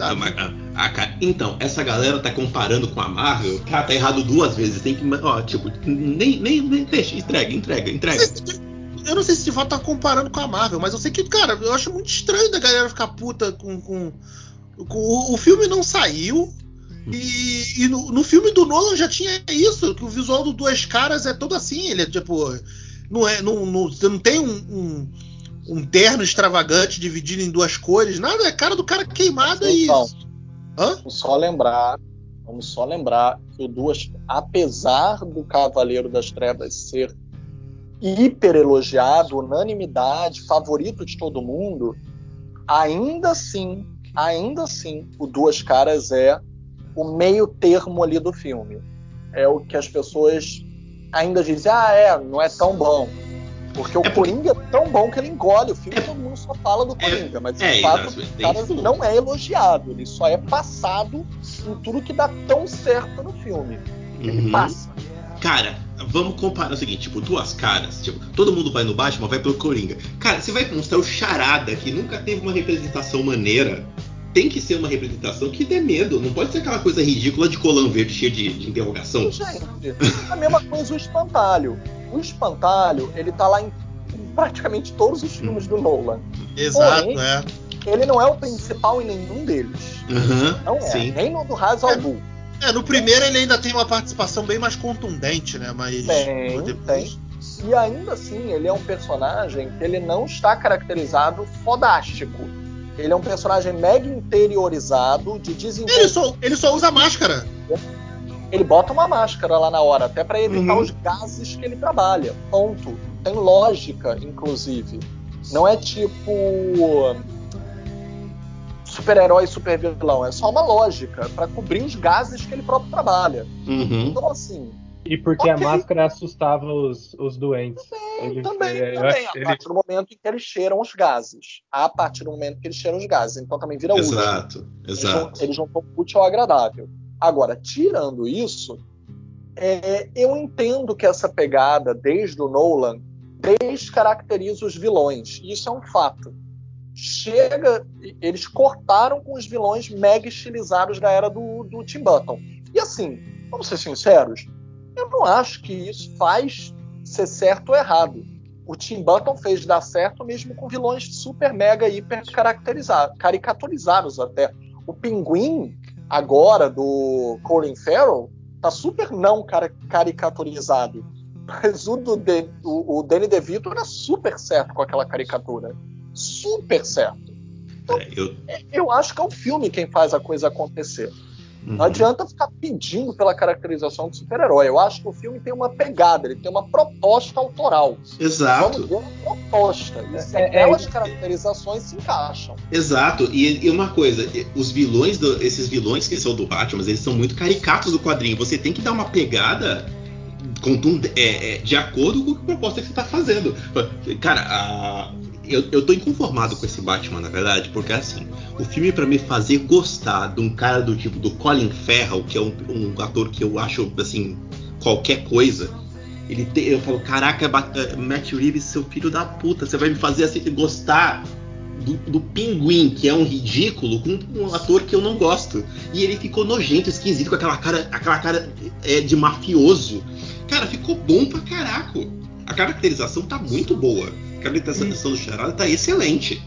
Ah, mas, ah, cara, então, essa galera tá comparando com a Marvel, cara, tá errado duas vezes. Tem que. Ó, tipo, nem, nem, nem deixa, entrega, entrega, entrega. Eu não sei se de fato tá comparando com a Marvel, mas eu sei que, cara, eu acho muito estranho da galera ficar puta com. com, com o, o filme não saiu. E, e no, no, filme do Nolan já tinha isso, que o visual do Duas Caras é todo assim, ele é tipo. Não é. Não, não, você não tem um, um um terno extravagante dividido em duas cores, nada, é cara do cara queimada então, e. Hã? Vamos só lembrar, vamos só lembrar que o Duas, apesar do Cavaleiro das Trevas ser hiper elogiado, unanimidade, favorito de todo mundo, ainda assim, ainda assim, o Duas Caras é o meio termo ali do filme. É o que as pessoas ainda dizem, ah, é, não é tão bom. Porque o é porque... Coringa é tão bom que ele engole o filme, é... todo mundo só fala do é, Coringa, mas é, de fato o cara não é elogiado, ele só é passado em tudo que dá tão certo no filme. Ele uhum. passa. Cara, vamos comparar o seguinte, tipo, duas caras. Tipo, todo mundo vai no Batman, vai pelo Coringa. Cara, você vai mostrar o Charada, que nunca teve uma representação maneira. Tem que ser uma representação que dê medo. Não pode ser aquela coisa ridícula de colã verde cheia de, de interrogação. Gente, a mesma coisa o espantalho. O Espantalho, ele tá lá em praticamente todos os filmes do Nolan. Exato, Porém, é. Ele não é o principal em nenhum deles. Uhum, não é. Sim. Nem no do Ra's al Ghul. É, no primeiro ele ainda tem uma participação bem mais contundente, né? Mas tem, depois... tem. E ainda assim, ele é um personagem que ele não está caracterizado fodástico. Ele é um personagem mega interiorizado, de desenvolvimento. Ele só, ele só usa máscara ele bota uma máscara lá na hora, até para evitar uhum. os gases que ele trabalha. Ponto. Tem lógica, inclusive. Não é tipo super-herói e super-vilão. É só uma lógica para cobrir os gases que ele próprio trabalha. Uhum. Então, assim. E porque okay. a máscara assustava os, os doentes. Também, ele, também, ele, também. A ele... partir do momento em que eles cheiram os gases. A partir do momento que eles cheiram os gases. Então também vira útil. Exato, exato. Eles juntam útil ao agradável. Agora, tirando isso, é, eu entendo que essa pegada, desde o Nolan, descaracteriza os vilões. Isso é um fato. Chega, eles cortaram com os vilões mega estilizados da era do, do Tim Burton. E assim, vamos ser sinceros, eu não acho que isso faz ser certo ou errado. O Tim Burton fez dar certo mesmo com vilões super mega hiper caricaturizados até. O Pinguim agora do Colin Farrell tá super não caricaturizado. Mas o, do De, o, o Danny DeVito era super certo com aquela caricatura. Super certo. Então, é, eu... eu acho que é o filme quem faz a coisa acontecer. Uhum. Não adianta ficar pedindo pela caracterização do super-herói. Eu acho que o filme tem uma pegada, ele tem uma proposta autoral. Exato. Vamos ver uma proposta. E se é, aquelas é, caracterizações se encaixam. Exato. E, e, uma coisa, os vilões, do, esses vilões que são do Batman, eles são muito caricatos do quadrinho. Você tem que dar uma pegada é, é, de acordo com a proposta que você está fazendo. Cara, a eu, eu tô inconformado com esse Batman, na verdade, porque assim, o filme para me fazer gostar de um cara do tipo do Colin Farrell, que é um, um ator que eu acho assim qualquer coisa, ele te, eu falo, caraca, eh, Matt Reeves, seu filho da puta, você vai me fazer assim gostar do, do, Pinguim, que é um ridículo, com um ator que eu não gosto. E ele ficou nojento, esquisito, com aquela cara, aquela cara é, de mafioso. Cara, ficou bom pra caraco. A caracterização tá muito boa. A caracterização do Charada tá excelente.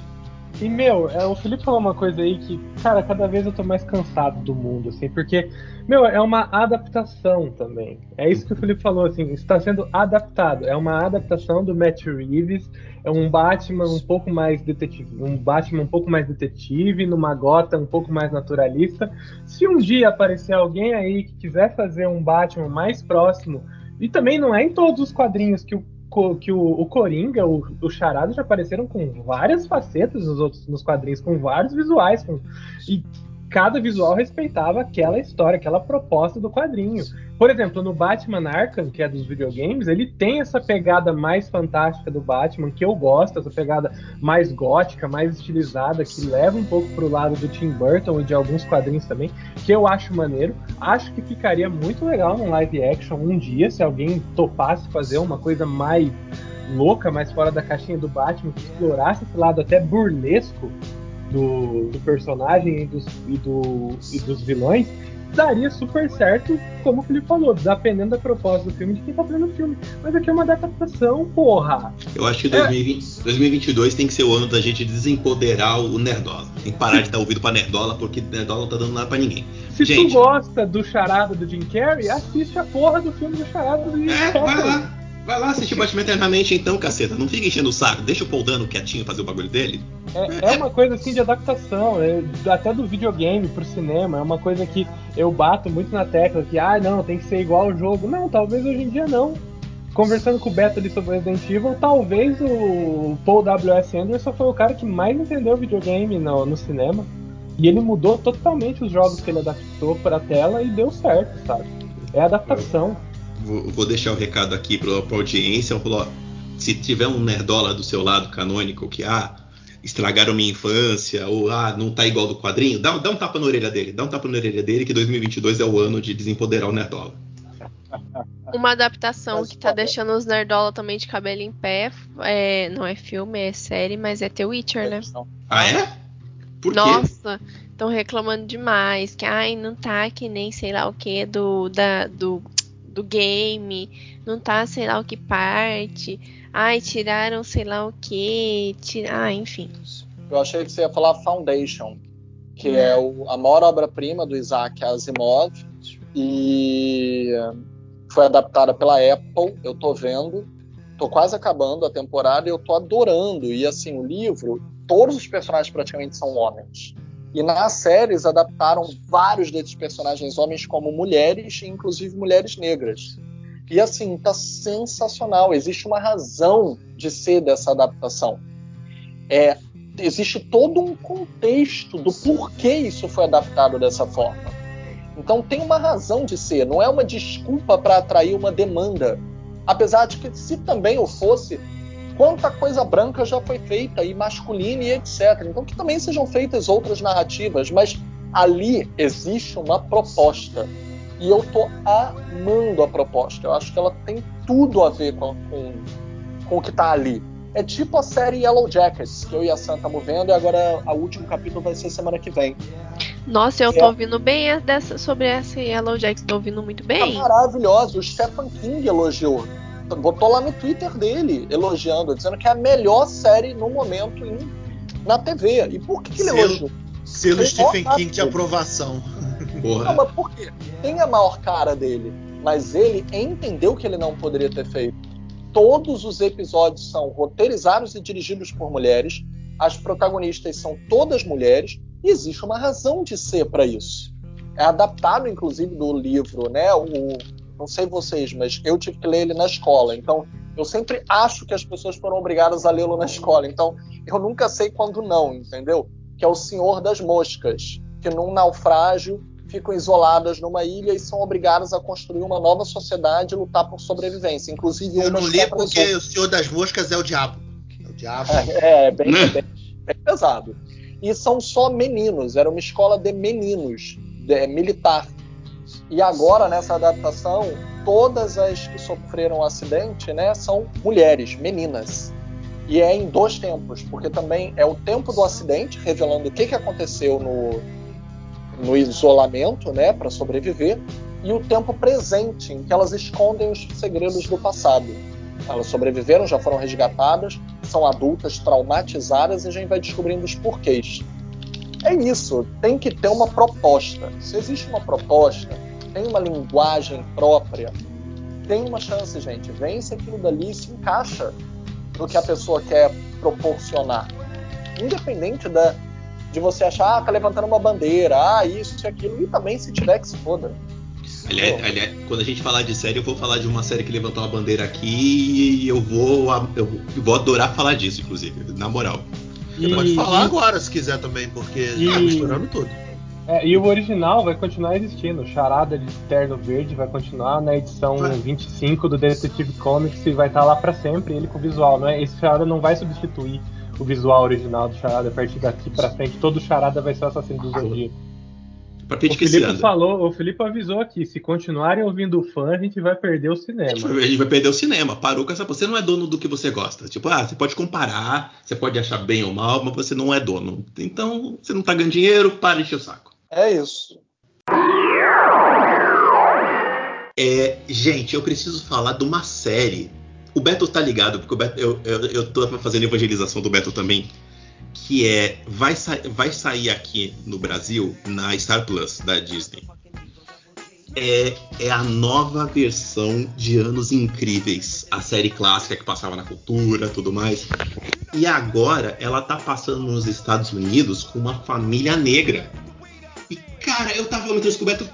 E, meu, é, o Felipe falou uma coisa aí que, cara, cada vez eu tô mais cansado do mundo, assim, porque, meu, é uma adaptação também. É isso que o Felipe falou, assim, está sendo adaptado. É uma adaptação do Matt Reeves, é um Batman um pouco mais detetive, um Batman um pouco mais detetive, numa gota um pouco mais naturalista. Se um dia aparecer alguém aí que quiser fazer um Batman mais próximo, e também não é em todos os quadrinhos que o que o, o Coringa, o, o já apareceram com várias facetas nos outros nos quadrinhos, com vários visuais, com, e cada visual respeitava aquela história, aquela proposta do quadrinho. Por exemplo, no Batman Arkham, que é dos videogames, ele tem essa pegada mais fantástica do Batman, que eu gosto, essa pegada mais gótica, mais estilizada, que leva um pouco pro lado do Tim Burton e de alguns quadrinhos também, que eu acho maneiro. Acho que ficaria muito legal num live action um dia, se alguém topasse fazer uma coisa mais louca, mais fora da caixinha do Batman, que explorasse esse lado até burlesco do, do personagem e dos, e, do, e dos vilões, daria super certo, como o Felipe falou, dependendo da proposta do filme de quem tá fazendo o filme. Mas aqui é uma adaptação, porra. Eu acho que 2020, 2022 tem que ser o ano da gente desempoderar o Nerdola. Tem que parar de dar ouvido pra Nerdola, porque Nerdola não tá dando nada pra ninguém. Se gente, tu gosta do charada do Jim Carrey, assiste a porra do filme do charada do Jim é, Carrey. vai lá. Vai lá assistir Batman Eternamente então, caceta. Não fica enchendo o saco. Deixa o Paul Dano quietinho fazer o bagulho dele. É, é uma coisa assim de adaptação, é, até do videogame pro cinema. É uma coisa que eu bato muito na tecla que, ah, não, tem que ser igual ao jogo. Não, talvez hoje em dia não. Conversando com o Beto ali sobre Resident Evil, talvez o Paul W.S. Anderson foi o cara que mais entendeu videogame no, no cinema. E ele mudou totalmente os jogos que ele adaptou pra tela e deu certo, sabe? É adaptação. Vou, vou deixar o recado aqui pra, pra audiência. Falou, ó, se tiver um nerdola do seu lado canônico que, ah, estragaram minha infância, ou ah, não tá igual do quadrinho, dá, dá um tapa na orelha dele. Dá um tapa na orelha dele que 2022 é o ano de desempoderar o nerdola. Uma adaptação que tá deixando os nerdola também de cabelo em pé. É, não é filme, é série, mas é The Witcher, né? Ah, é? Por quê? Nossa, estão reclamando demais. Que ai, não tá que nem sei lá o que do, da, do, do game. Não tá sei lá o que parte. Ai, tiraram sei lá o que. Tira... Ah, enfim. Eu achei que você ia falar Foundation, que é o, a maior obra-prima do Isaac Asimov. E foi adaptada pela Apple, eu tô vendo. Tô quase acabando a temporada e eu tô adorando. E assim, o livro, todos os personagens praticamente são homens. E nas séries adaptaram vários desses personagens homens como mulheres, inclusive mulheres negras. E assim, tá sensacional. Existe uma razão de ser dessa adaptação. É, existe todo um contexto do porquê isso foi adaptado dessa forma. Então tem uma razão de ser, não é uma desculpa para atrair uma demanda. Apesar de que, se também o fosse, quanta coisa branca já foi feita, e masculina e etc. Então que também sejam feitas outras narrativas, mas ali existe uma proposta. E eu tô amando a proposta. Eu acho que ela tem tudo a ver com, com, com o que tá ali. É tipo a série Yellow Jackets, que eu e a Santa estamos vendo, e agora o último capítulo vai ser semana que vem. Nossa, eu É. tô ouvindo bem dessa, sobre essa Yellow Jackson, tô ouvindo muito Tá bem. maravilhosa. O Stephen King elogiou. Botou lá no Twitter dele, elogiando, dizendo que é a melhor série no momento em- na TV. E por que, que ele Selo- elogiou? Selo Stephen King de aprovação. Não, Porra. mas por quê? Tem a maior cara dele, mas ele entendeu que ele não poderia ter feito. Todos os episódios são roteirizados e dirigidos por mulheres. As protagonistas são todas mulheres e existe uma razão de ser para isso. É adaptado, inclusive, do livro, né? O, não sei vocês, mas eu tive que ler ele na escola. Então, eu sempre acho que as pessoas foram obrigadas a lê-lo na escola. Então, eu nunca sei quando não, entendeu? Que é o Senhor das Moscas, que num naufrágio ficam isoladas numa ilha e são obrigadas a construir uma nova sociedade e lutar por sobrevivência. Inclusive, Eu não li porque o Senhor das Moscas é o diabo. É o diabo. é, é bem, bem, bem pesado. E são só meninos, era uma escola de meninos, de- militar. E agora, nessa adaptação, todas as que sofreram acidente né, são mulheres, meninas. E é em dois tempos, porque também é o tempo do acidente, revelando o que, que aconteceu no, no isolamento né, para sobreviver, e o tempo presente, em que elas escondem os segredos do passado. Elas sobreviveram, já foram resgatadas, são adultas traumatizadas e a gente vai descobrindo os porquês. É isso, tem que ter uma proposta. Se existe uma proposta, tem uma linguagem própria, tem uma chance, gente. Vence aquilo dali e se encaixa no que a pessoa quer proporcionar. Independente da, de você achar, ah, tá levantando uma bandeira, ah, isso e aquilo, e também se tiver que se foda. Aliás, aliás, quando a gente falar de série, eu vou falar de uma série que levantou uma bandeira aqui e eu vou, eu vou adorar falar disso, inclusive, na moral. E, Pode falar e- agora se quiser também, porque E- tá misturando tudo. é, e o original vai continuar existindo. O Charada de Terno Verde vai continuar na edição Vai. 25 do Detective Comics e vai estar lá pra sempre, ele com o visual. Não é? Esse Charada não vai substituir o visual original do Charada a partir daqui pra frente. Todo Charada vai ser o assassino do Zodíaco. Pra O pedir que esse Felipe ano. falou, o Felipe avisou aqui, se continuarem ouvindo o fã, a gente vai perder o A gente, cinema. vai, a gente vai perder o cinema. Parou com essa. Você não é dono do que você gosta. Tipo, ah, você pode comparar, você pode achar bem ou mal, mas você não é dono. Então, você não tá ganhando dinheiro, para de encher o saco. É isso. É, gente, eu preciso falar de uma série. O Beto tá ligado, porque o Beto, eu, eu, eu tô fazendo evangelização do Beto também. Que é. Vai, sa vai sair aqui no Brasil, na Star Plus da Disney. É, é a nova versão de Anos Incríveis. A série clássica que passava na cultura tudo mais. E agora ela tá passando nos Estados Unidos com uma família negra. E, cara, eu tava falando isso com o Beto.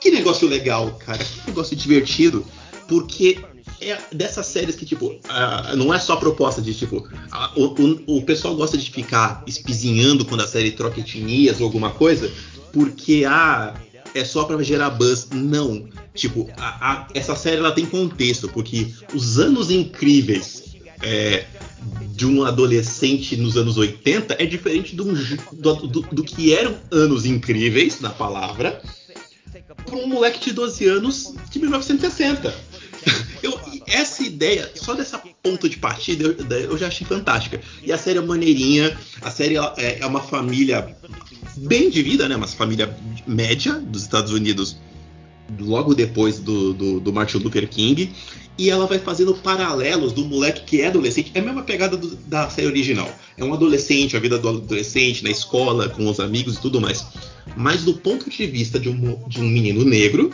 Que negócio legal, cara. Que negócio divertido. Porque é dessas séries que, tipo, ah, não é só a proposta de, tipo, ah, o, o- o pessoal gosta de ficar espizinhando quando a série troca etnias ou alguma coisa, porque, ah, é só pra gerar buzz. Não. Tipo, a- a- essa série ela tem contexto, porque os anos incríveis é, de um adolescente nos anos 80 é diferente do, do, do- do que eram anos incríveis, na palavra, para um moleque de 12 anos de 1960. Eu, essa ideia, só dessa ponto de partida, eu, eu já achei fantástica. E a série é maneirinha, a série é, é uma família bem de vida, né? Uma família média dos Estados Unidos, logo depois do, do, do Martin Luther King. E ela vai fazendo paralelos do moleque que é adolescente. É a mesma pegada do- da série original. É um adolescente, a vida do adolescente na escola, com os amigos e tudo mais. Mas do ponto de vista de um, de um menino negro,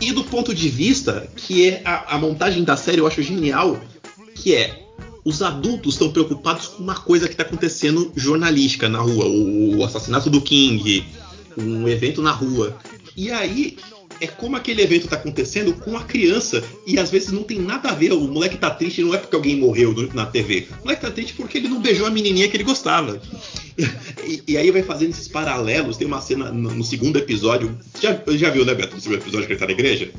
e do ponto de vista que é a, a montagem da série eu acho genial, que é os adultos estão preocupados com uma coisa que está acontecendo jornalística na rua, o, o assassinato do King, um evento na rua. E aí é como aquele evento está acontecendo com a criança e às vezes não tem nada a ver. O moleque tá triste não é porque alguém morreu na TV. O moleque tá triste porque ele não beijou a menininha que ele gostava. E, e aí vai fazendo esses paralelos. Tem uma cena no, no segundo episódio. Já, já viu, né, Beto? No segundo episódio que ele tá na igreja?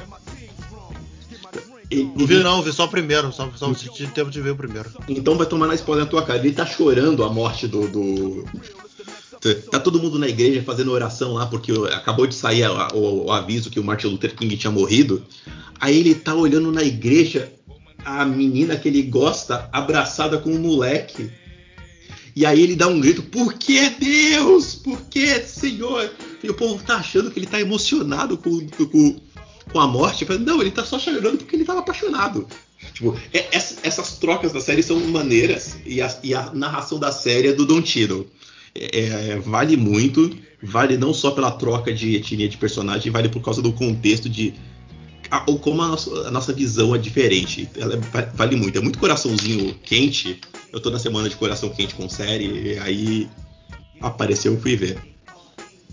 Não vi não, vi só o primeiro, só, só tive tempo de ver o primeiro. Então vai tomar na spoiler na tua cara. Ele tá chorando a morte do. do- Tá todo mundo na igreja fazendo oração lá, porque acabou de sair a- o, o aviso que o Martin Luther King tinha morrido. Aí ele tá olhando na igreja a menina que ele gosta abraçada com um moleque. E aí ele dá um grito: Por que Deus? Por que Senhor? E o povo tá achando que ele tá emocionado com, com, com a morte. Não, ele tá só chorando porque ele tava apaixonado. Tipo, é- essa- essas trocas da série são maneiras e a, e a narração da série é do Don Cheadle. É- é- vale muito, vale não só pela troca de etnia de personagem, vale por causa do contexto de a- ou como a nossa, a nossa visão é diferente. Ela é- va- vale muito, é muito coraçãozinho quente. Eu tô na semana de coração quente com série, e aí apareceu e fui ver.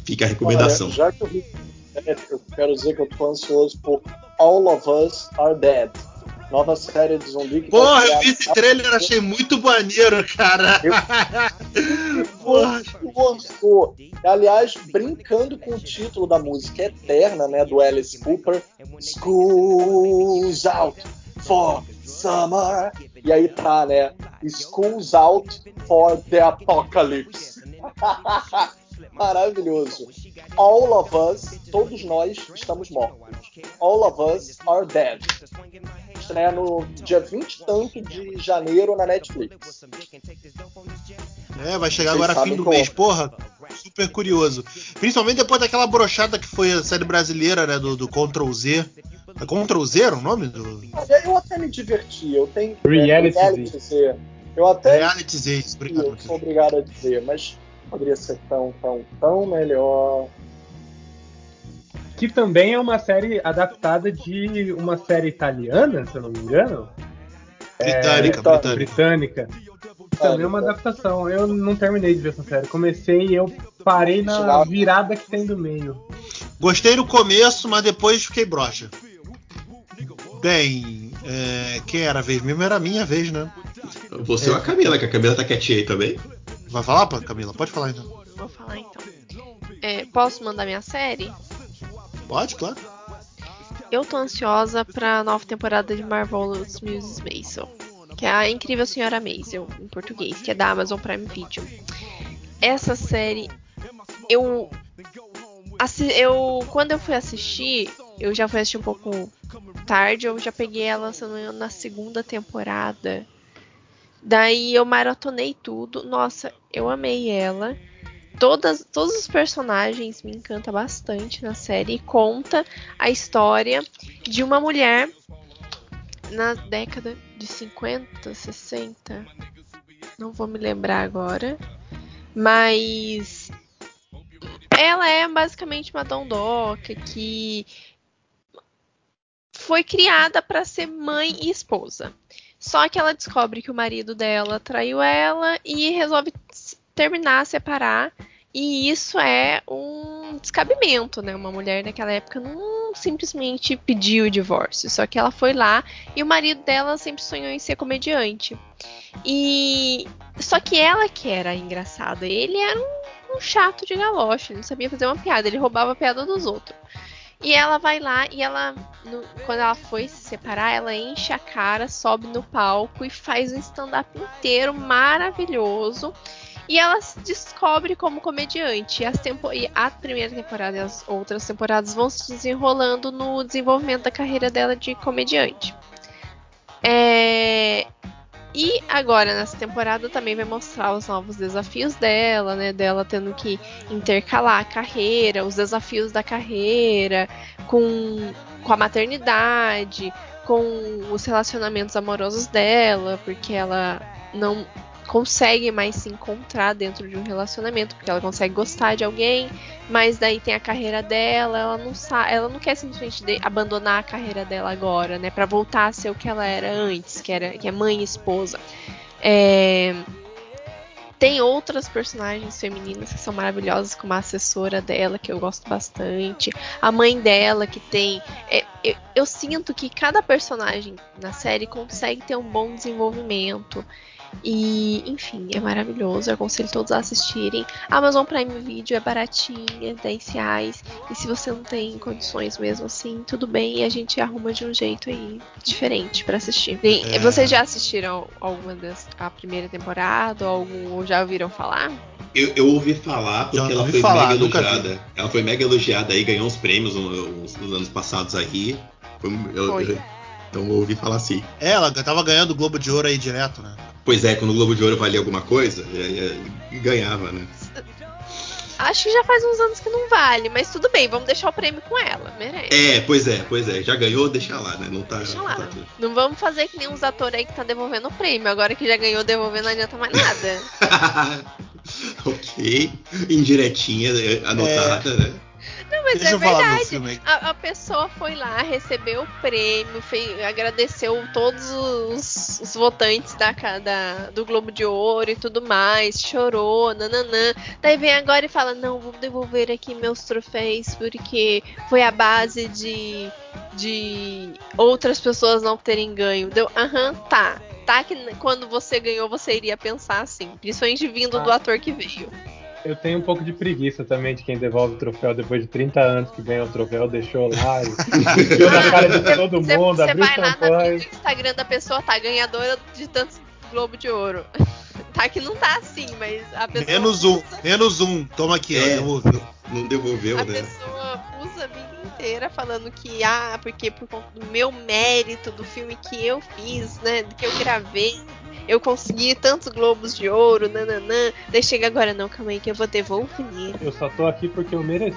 Fica a recomendação. Olha, já que eu vi, é, eu quero dizer que eu tô ansioso por All of Us Are Dead. Nova série de zumbi que Porra, criar- eu vi esse trailer, achei muito maneiro, cara. Porra. Gostou. Aliás, brincando com o título da música eterna, né, do Alice Cooper, School's Out for Summer. E aí tá, né, School's Out for the Apocalypse. Maravilhoso. All of us, todos nós estamos mortos. All of us are dead. Estreia no dia 20 e tanto de janeiro na Netflix. É, vai chegar Vocês agora fim do como. mês, porra. Super curioso. Principalmente depois daquela brochada que foi a série brasileira, né? Do, do Ctrl Z. É Ctrl Z era o nome? Do Olha, eu até me diverti. Eu tenho Reality é, reality Z. Eu até Reality Z, obrigado. eu sou obrigado a dizer, mas poderia ser tão, tão, tão melhor. Que também é uma série adaptada de uma série italiana, se eu não me engano. Britânica, então, britânica. Britânica. Também é uma adaptação. Eu não terminei de ver essa série. Comecei e eu parei na virada que tem do meio. Gostei no começo, mas depois fiquei broxa. Bem, é, quem era a vez mesmo era a minha vez, né? Você ou a Camila, que a Camila tá quietinha aí também. Vai falar, Camila? Pode falar então. Vou falar então. É, posso mandar minha série? Pode, claro. Eu tô ansiosa pra nova temporada de Marvelous Mrs. Maisel. Que é a Incrível Senhora Maisel, em português, que é da Amazon Prime Video. Essa série, eu eu quando eu fui assistir, eu já fui assistir um pouco tarde, eu já peguei ela, se eu não me engano, na segunda temporada. Daí eu maratonei tudo. Nossa, eu amei ela. Todas, todos os personagens me encantam bastante na série. E conta a história de uma mulher na década de 50, 60. Não vou me lembrar agora. Mas ela é basicamente uma dondoca que foi criada para ser mãe e esposa. Só que ela descobre que o marido dela traiu ela e resolve terminar, separar. E isso é um descabimento, né? Uma mulher naquela época não simplesmente pediu o divórcio. Só que ela foi lá e o marido dela sempre sonhou em ser comediante. E só que ela que era engraçada, ele era um, um chato de galoche, ele não sabia fazer uma piada, ele roubava a piada dos outros. E ela vai lá e ela, no- quando ela foi se separar, ela enche a cara, sobe no palco e faz um stand-up inteiro maravilhoso. E ela se descobre como comediante. E, as tempo- e a primeira temporada e as outras temporadas vão se desenrolando no desenvolvimento da carreira dela de comediante. É, E agora, nessa temporada, também vai mostrar os novos desafios dela, né? Dela tendo que intercalar a carreira, os desafios da carreira, com, com a maternidade, com os relacionamentos amorosos dela, porque ela não consegue mais se encontrar dentro de um relacionamento, porque ela consegue gostar de alguém, mas daí tem a carreira dela, ela não sabe, ela não quer simplesmente abandonar a carreira dela agora, né, Pra voltar a ser o que ela era antes, que era que é mãe e esposa. É, Tem outras personagens femininas que são maravilhosas, como a assessora dela, que eu gosto bastante. A mãe dela, que tem. é, eu, eu sinto que cada personagem na série consegue ter um bom desenvolvimento. E, enfim, é maravilhoso. Eu aconselho todos a assistirem. A Amazon Prime Video é baratinha, 10 reais. E se você não tem condições mesmo assim, tudo bem. A gente arruma de um jeito aí diferente pra assistir. Tem- É. Vocês já assistiram alguma das a primeira temporada? Ou, algum, ou já ouviram falar? Eu, eu ouvi falar porque Já ela ouvi foi falar, mega elogiada. Ela foi mega elogiada aí, ganhou uns prêmios nos, nos anos passados aí. Foi- eu- Foi. eu- então eu ouvi falar assim. É, Ela tava ganhando o Globo de Ouro aí direto, né? Pois é, quando o Globo de Ouro valia alguma coisa, é, é, ganhava, né? Acho que já faz uns anos que não vale, mas tudo bem, vamos deixar o prêmio com ela, merece. É, pois é, pois é. Já ganhou, deixa lá, né? Não tá. Deixa não lá. tá. Não vamos fazer que nem uns atores aí que tá devolvendo o prêmio. Agora que já ganhou, devolver não adianta mais nada. ok. Indiretinha, é, anotada, né? Não, mas Deixa é verdade. A, a pessoa foi lá, recebeu o prêmio, fez- agradeceu todos os, os votantes da, da- do Globo de Ouro e tudo mais, chorou, nananã. Daí vem agora e fala: Não, vou devolver aqui meus troféus porque foi a base de, de outras pessoas não terem ganho. Deu, aham, tá. Tá que quando você ganhou, você iria pensar assim, principalmente vindo do Ah. ator que veio. Eu tenho um pouco de preguiça também de quem devolve o troféu depois de 30 anos que ganhou o troféu, deixou lá e enfiou na cara de todo mundo, você abriu vai lá no Instagram da pessoa, tá ganhadora de tantos Globo de Ouro. tá que não tá assim, mas a pessoa. Menos um, usa- menos um. Toma aqui, É. devolveu. Não devolveu, A né? pessoa usa a vida inteira falando que, ah, porque por conta do meu mérito, do filme que eu fiz, né? Que eu gravei, eu consegui tantos globos de ouro, nananã. Daí chega agora, não, calma aí, que eu vou devolver. Eu só tô aqui porque eu mereci.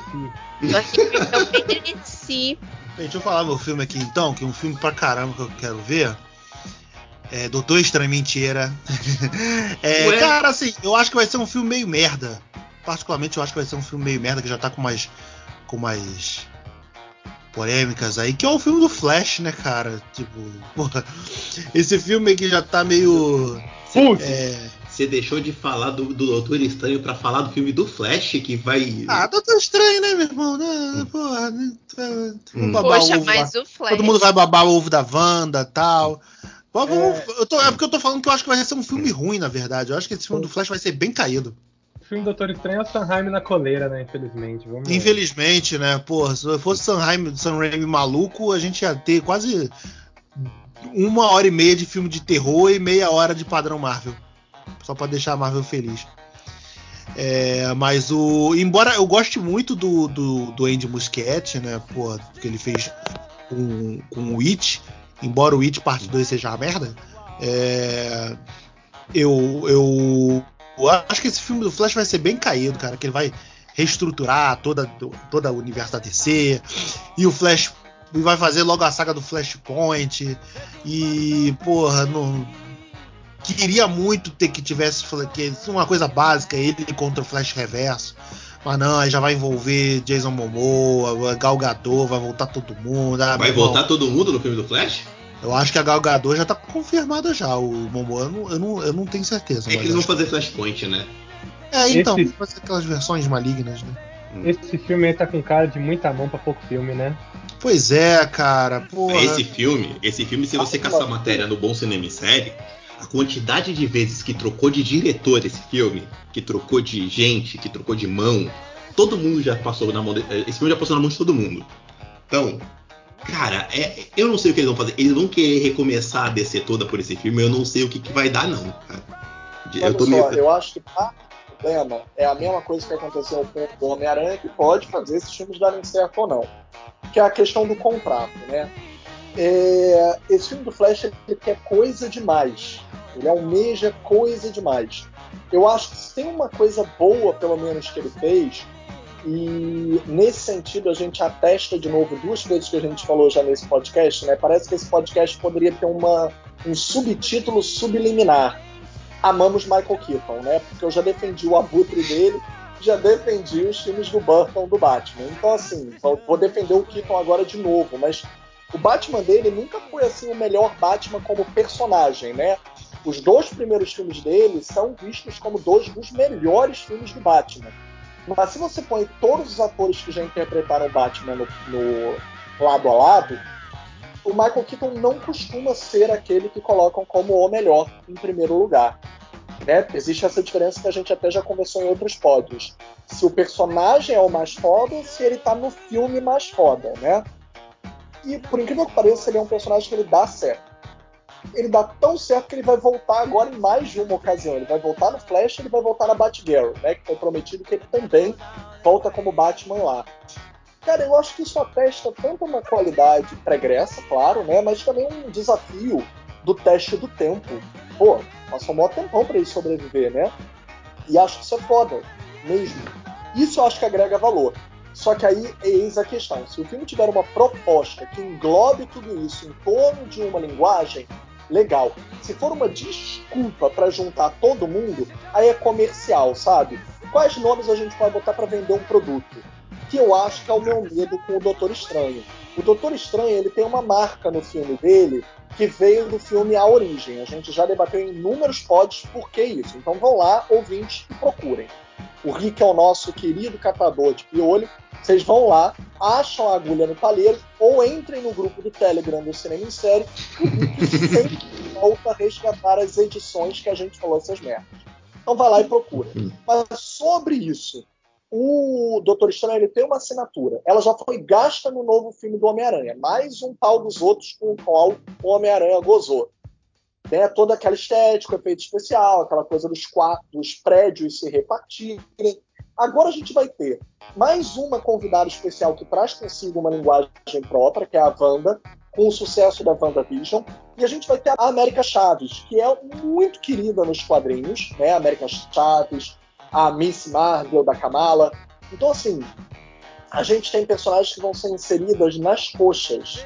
Tô aqui porque eu mereci. Deixa eu falar meu filme aqui então, que é um filme pra caramba que eu quero ver. É Doutor Estranho Mentira. É, cara, assim, eu acho que vai ser um filme meio merda. Particularmente eu acho que vai ser um filme meio merda, que já tá com mais. com mais polêmicas aí, que é o filme do Flash, né, cara? Tipo, porra, esse filme aqui já tá meio. Putz! É... Você deixou de falar do, do Doutor Estranho pra falar do filme do Flash, que vai. Ah, Doutor Estranho, né, meu irmão? Né, Porra, né, Hum. babar Poxa, ovo lá. mas o Flash. Todo mundo vai babar o ovo da Wanda e tal. Vamos- eu tô- é porque eu tô falando que eu acho que vai ser um filme ruim, na verdade. Eu acho que esse filme do Flash vai ser bem caído. Filme Doutor Estranho é o Sanheim na coleira, né? Infelizmente. Vamos... Infelizmente, né? Porra, se fosse Sam Raimi maluco, a gente ia ter quase uma hora e meia de filme de terror e meia hora de padrão Marvel. Só pra deixar a Marvel feliz. É, mas o. Embora eu goste muito do, do, do Andy Muschietti, né? Pô, que ele fez com, com o It, embora o It Parte 2 seja uma merda, é, eu, eu, eu acho que esse filme do Flash vai ser bem caído, cara. Que ele vai reestruturar toda, toda o universo da DC. E o Flash vai fazer logo a saga do Flashpoint. E, porra, não queria muito ter que tivesse que uma coisa básica, ele contra o Flash Reverso. Mas não, aí já vai envolver Jason Momoa, Gal Gadot, vai voltar todo mundo. Ah, vai voltar todo mundo no filme do Flash? Eu acho que a Gal Gadot já tá confirmada já. O Momoa eu não, eu não, eu não tenho certeza. É que eles vão fazer Flashpoint, né? É, então, Esse... vai ser aquelas versões malignas, né? Hum. Esse filme aí tá com cara de muita mão pra pouco filme, né? Pois é, cara. Porra. Esse filme, esse filme, se você caçar matéria no Bom Cinema e Série, a quantidade de vezes que trocou de diretor esse filme, que trocou de gente, que trocou de mão, todo mundo já passou na mão. De, esse filme já passou na mão de todo mundo. Então, cara, é, eu não sei o que eles vão fazer. Eles vão querer recomeçar a descer toda por esse filme. Eu não sei o que, que vai dar, não, cara. Eu, tô só, meio... eu acho que o problema é a mesma coisa que aconteceu com o Homem-Aranha, que pode fazer esses filmes darem certo ou não. Que é a questão do contrato, né? É, esse filme do Flash ele quer coisa demais. Ele almeja coisa demais. Eu acho que tem uma coisa boa, pelo menos, que ele fez, e nesse sentido a gente atesta de novo duas coisas que a gente falou já nesse podcast, né? Parece que esse podcast poderia ter uma, um subtítulo subliminar. Amamos Michael Keaton, né? Porque eu já defendi o abutre dele, já defendi os filmes do Burton do Batman. Então, assim, vou defender o Keaton agora de novo, mas o Batman dele nunca foi assim o melhor Batman como personagem, né? Os dois primeiros filmes dele são vistos como dois dos melhores filmes do Batman. Mas se você põe todos os atores que já interpretaram Batman no, no lado a lado, o Michael Keaton não costuma ser aquele que colocam como o melhor em primeiro lugar. Né? Existe essa diferença que a gente até já conversou em outros pódios. Se o personagem é o mais foda, se ele tá no filme mais foda, né? E por incrível que pareça, ele é um personagem que ele dá certo ele dá tão certo que ele vai voltar agora em mais de uma ocasião. Ele vai voltar no Flash, ele vai voltar na Batgirl, né? Que foi prometido que ele também volta como Batman lá. Cara, eu acho que isso atesta tanto uma qualidade pregressa, claro, né? Mas também um desafio do teste do tempo. Pô, passou um tempão pra ele sobreviver, né? E acho que isso é foda, mesmo. Isso eu acho que agrega valor. Só que aí eis a questão. Se o filme tiver uma proposta que englobe tudo isso em torno de uma linguagem, legal. Se for uma desculpa para juntar todo mundo, aí é comercial, sabe? Quais nomes a gente pode botar para vender um produto? Que eu acho que é o meu medo com o Doutor Estranho. O Doutor Estranho ele tem uma marca no filme dele que veio do filme A Origem. A gente já debateu em inúmeros pods por que isso. Então vão lá, ouvintes, e procurem. O Rick é o nosso querido catador de piolho. Vocês vão lá, acham a agulha no palheiro ou entrem no grupo do Telegram do Cinema em Série e sempre volta a resgatar as edições que a gente falou essas merdas. Então vai lá e procura. Mas sobre isso, o Doutor Estranho ele tem uma assinatura. Ela já foi gasta no novo filme do Homem-Aranha. Mais um pau dos outros com o qual o Homem-Aranha gozou. Tem toda aquela estética, efeito especial, aquela coisa dos, quatro, dos prédios se repartirem. Agora a gente vai ter mais uma convidada especial que traz consigo uma linguagem própria, que é a Wanda, com o sucesso da WandaVision. E a gente vai ter a América Chaves, que é muito querida nos quadrinhos, né? A América Chaves, a Miss Marvel da Kamala. Então, assim, a gente tem personagens que vão ser inseridas nas coxas,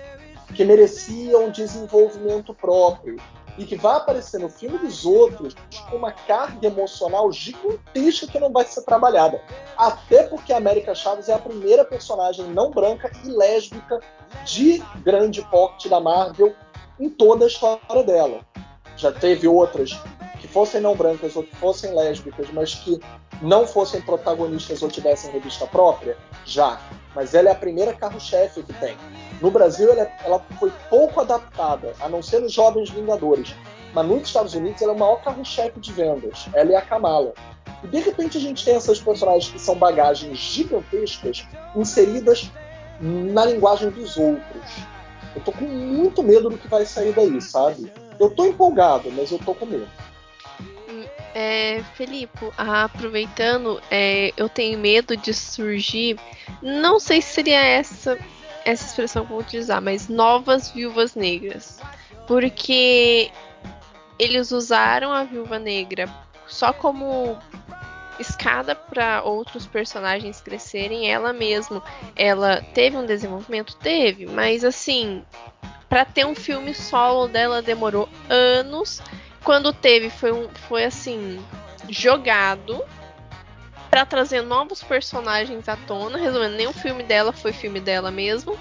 que mereciam desenvolvimento próprio e que vai aparecer no filme dos outros com uma carga emocional gigantesca que não vai ser trabalhada. Até porque a América Chaves é a primeira personagem não branca e lésbica de grande porte da Marvel em toda a história dela. Já teve outras que fossem não brancas ou que fossem lésbicas, mas que não fossem protagonistas ou tivessem revista própria? Já. Mas ela é a primeira carro-chefe que tem. No Brasil, ela, ela, foi pouco adaptada, a não ser nos Jovens Vingadores. Mas nos Estados Unidos, ela é o maior carro-chefe de vendas. Ela é a Kamala. E de repente a gente tem essas personagens que são bagagens gigantescas inseridas na linguagem dos outros. Eu tô com muito medo do que vai sair daí, sabe? Eu tô empolgado, mas eu tô com medo. É, Felipe, aproveitando, é, eu tenho medo de surgir. Não sei se seria essa essa expressão que eu vou utilizar, mas novas viúvas negras. Porque eles usaram a viúva negra só como escada para outros personagens crescerem. Ela mesmo, ela teve um desenvolvimento, teve, mas assim, para ter um filme solo dela demorou anos. Quando teve, foi um, foi assim jogado para trazer novos personagens à tona. Resumindo, nenhum filme dela foi filme dela mesmo.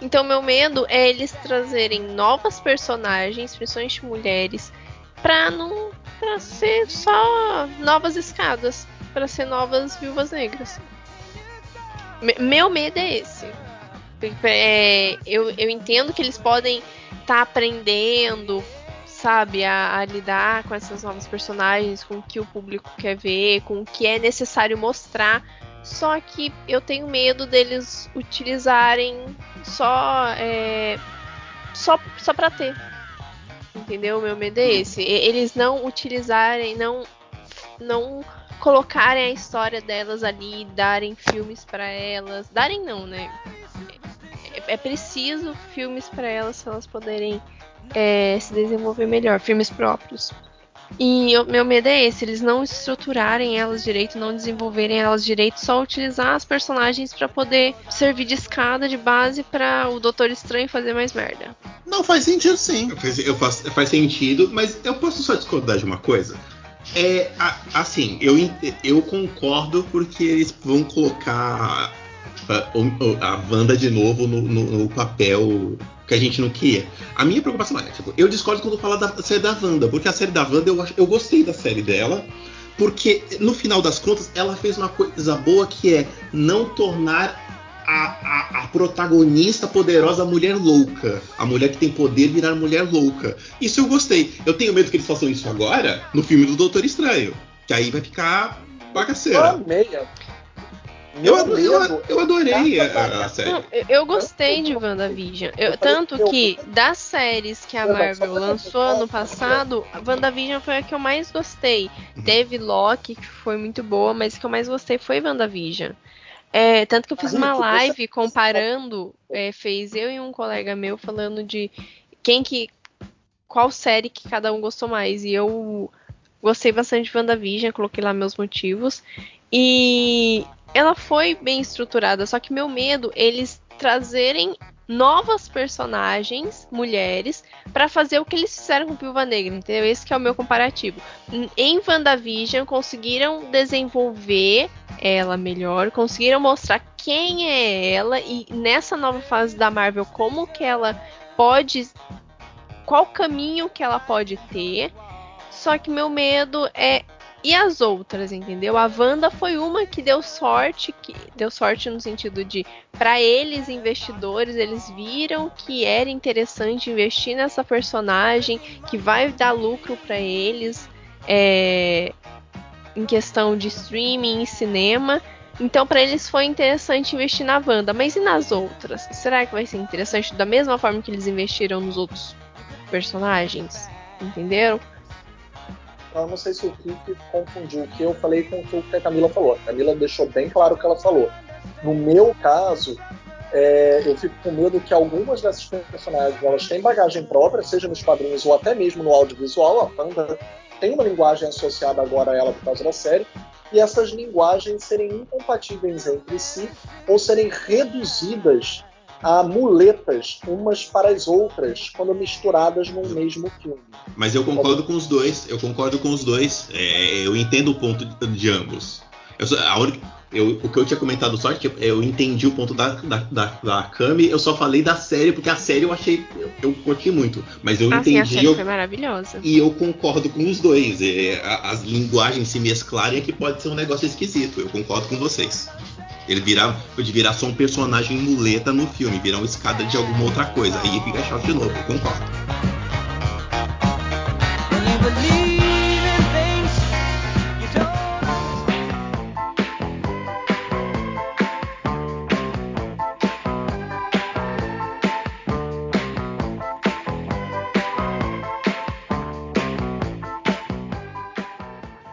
Então, meu medo é eles trazerem novas personagens, principalmente mulheres, pra não para ser só novas escadas, para ser novas viúvas negras. Me meu medo é esse. É, eu, eu entendo que eles podem estar tá aprendendo, sabe, a, a, lidar com essas novas personagens, com o que o público quer ver, com o que é necessário mostrar. Só que eu tenho medo deles utilizarem só é, só só para ter. Entendeu? Meu medo é esse. Eles não utilizarem, não não colocarem a história delas ali, darem filmes para elas, darem não, né? É, é preciso filmes para elas, se elas poderem é, se desenvolver melhor, filmes próprios. E o meu medo é esse, eles não estruturarem elas direito, não desenvolverem elas direito, só utilizar as personagens para poder servir de escada, de base para o Doutor Estranho fazer mais merda. Não, faz sentido sim. Eu faço, faz sentido, mas eu posso só discordar de uma coisa? É, assim, eu, eu concordo porque eles vão colocar a, a Wanda de novo no, no, no papel que a gente não queria. A minha preocupação é, tipo, eu discordo quando fala da série da Wanda, porque a série da Wanda eu, eu gostei da série dela, porque no final das contas ela fez uma coisa boa que é não tornar a, a, a, protagonista poderosa mulher louca. A mulher que tem poder virar mulher louca. Isso eu gostei. Eu tenho medo que eles façam isso agora no filme do Doutor Estranho. Que aí vai ficar bagaceira. Eu eu, eu, eu, adorei a, a série. Não, eu, gostei de WandaVision. Eu, tanto que das séries que a Marvel lançou ano passado, WandaVision foi a que eu mais gostei. Uhum. Teve Loki, que foi muito boa, mas o que eu mais gostei foi WandaVision. É, tanto que eu fiz uma live comparando, é, fez eu e um colega meu falando de quem que. qual série que cada um gostou mais. E eu gostei bastante de WandaVision, coloquei lá meus motivos. E ela foi bem estruturada, só que meu medo eles trazerem novas personagens, mulheres, para fazer o que eles fizeram com Viúva Negra, entendeu? Esse é o meu comparativo. Em WandaVision conseguiram desenvolver ela melhor, conseguiram mostrar quem é ela e nessa nova fase da Marvel como que ela pode qual caminho que ela pode ter. Só que meu medo é e as outras, entendeu? A Wanda foi uma que deu sorte, que deu sorte no sentido de, para eles investidores, eles viram que era interessante investir nessa personagem, que vai dar lucro para eles, é, em questão de streaming cinema. Então, para eles foi interessante investir na Wanda, mas e nas outras? Será que vai ser interessante da mesma forma que eles investiram nos outros personagens? Entenderam? Então, eu não sei se o Kiki confundiu o que eu falei com o que a Camila falou. A Camila deixou bem claro o que ela falou. No meu caso, é, eu fico com medo que algumas dessas personagens elas têm bagagem própria, seja nos quadrinhos ou até mesmo no audiovisual. A Panda tem uma linguagem associada agora a ela por causa da série, e essas linguagens serem incompatíveis entre si ou serem reduzidas a muletas umas para as outras quando misturadas num mesmo filme. Mas eu concordo com os dois. Eu concordo com os dois. É, eu entendo o ponto de ambos. Eu, a única, eu, o que eu tinha comentado só é que eu entendi o ponto da, da, da, da Kami, eu só falei da série, porque a série eu achei. Eu, eu curti muito. Mas eu ah, entendi. Sim, a série eu, foi maravilhosa. E eu concordo com os dois. É, as linguagens se mesclarem é que pode ser um negócio esquisito. Eu concordo com vocês. Ele virar, pode virar só um personagem muleta no filme, virar uma escada de alguma outra coisa. Aí fica chato de novo, concordo.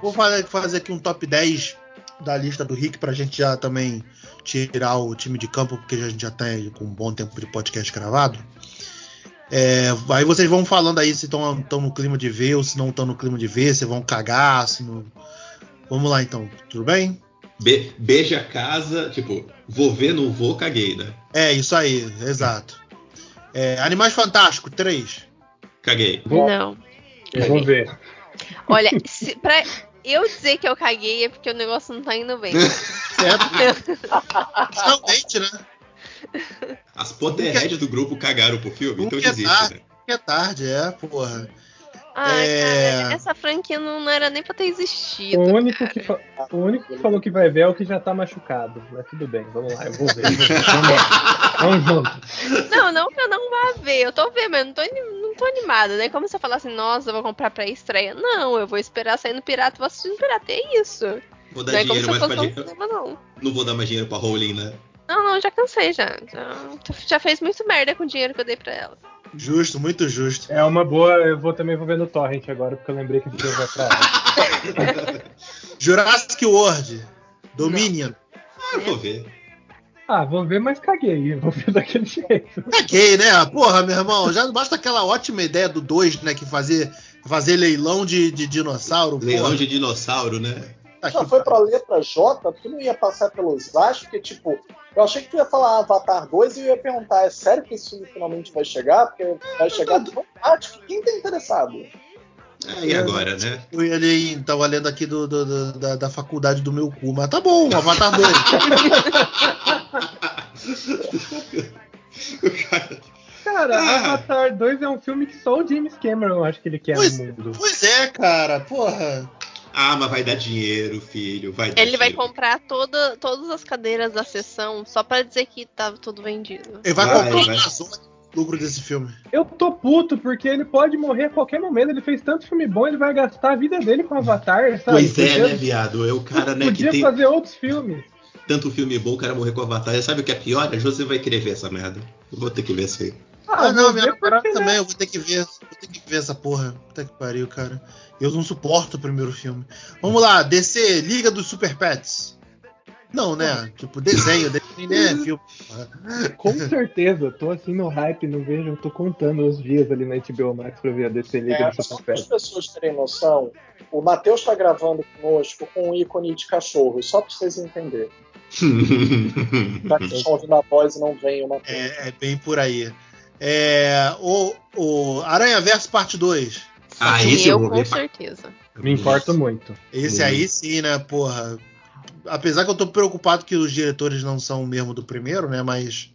Vou fazer aqui um top 10 da lista do Rick pra gente já também tirar o time de campo, porque a gente já tá aí com um bom tempo de podcast gravado. É, aí vocês vão falando aí se estão no clima de ver ou se não estão no clima de ver, se vão cagar, se não. Vamos lá então, tudo bem? Be beija a casa, tipo, vou ver, não vou, caguei, né? É, isso aí, exato. É, Animais Fantásticos, 3. Caguei. Não. Eu vou ver. Olha, se, pra eu dizer que eu caguei é porque o negócio não tá indo bem. Finalmente, né? As Potterheads do grupo cagaram pro filme, então é desiste, tarde, né? é tarde, é, porra. Ai, É. cara, essa franquia não, não era nem pra ter existido. O único, cara. que fa- o único que falou que vai ver é o que já tá machucado. Mas tudo bem, vamos lá, eu vou ver. eu. Vamos junto. Não, não que eu não vá ver. Eu tô vendo, mas eu não tô, não tô animada. Daí como você falar assim, nossa, eu vou comprar pra estreia. Não, eu vou esperar sair no pirata e vou assistir no pirata. É isso. Vou Não dar é como dinheiro se eu fosse dinheiro. cinema, não. Não vou dar mais dinheiro pra Rowling, né? Não, não, já cansei já. já. Já fez muito merda com o dinheiro que eu dei pra ela. Justo, muito justo. É uma boa, eu vou também vou ver no Torrent agora, porque eu lembrei que filme vai pra ela. Jurassic World, Dominion. Ah, eu vou ver. Ah, vou ver, mas caguei. Vou ver daquele jeito. Caguei, né? Porra, meu irmão, já basta aquela ótima ideia do 2, né? Que fazer, fazer leilão de, de dinossauro. Leilão porra. de dinossauro, né? Tá Já aqui. foi pra letra J, tu não ia passar pelos astros, porque, tipo, eu achei que tu ia falar Avatar 2 e eu ia perguntar, é sério que esse filme finalmente vai chegar? Porque vai chegar de fantástico. Quem tá interessado? É, e agora, né? Eu ia ali, tava lendo aqui do, do- do- da, da faculdade do meu cu, mas tá bom, Avatar 2. O cara- Cara, Ah. Avatar 2 é um filme que só o James Cameron acho que ele quer Pois- no mundo. pois é, cara, porra. Ah, mas vai dar dinheiro, filho. Vai dar Ele vai dinheiro. comprar toda, todas as cadeiras da sessão só pra dizer que tava tudo vendido. Ele vai, Vai, comprar vai. de lucro desse filme. Eu tô puto porque ele pode morrer a qualquer momento. Ele fez tanto filme bom, ele vai gastar a vida dele com Avatar, sabe? Pois é, né, viado? É o cara, né, que Podia tem fazer outros filmes. tanto filme bom, o cara morrer com Avatar. Sabe o que é pior? A José vai querer ver essa merda. Eu vou ter que ver isso aí. Ah, eu não, minha ver namorada né? também, eu vou ter que ver. Vou ter que ver essa porra. Puta que pariu, cara. Eu não suporto o primeiro filme. Vamos lá, DC, Liga dos Super Pets. Não, né? Tipo, desenho, desenho nem é filme. Com certeza, eu tô assim no hype, não vejo, eu tô contando os dias ali na HBO Max pra ver a DC Liga É, do só Super para as Pets. pessoas terem noção, o Matheus está gravando conosco com um ícone de cachorro, só para vocês entenderem. Já que estão ouvindo a voz e não Matheus. É, é bem por aí. É, o, o Aranha Verso Parte 2. Ah, Sim, esse eu eu vou com certeza. Me importo muito. Esse aí sim, né, porra. Apesar que eu tô preocupado que os diretores não são o mesmo do primeiro, né, mas.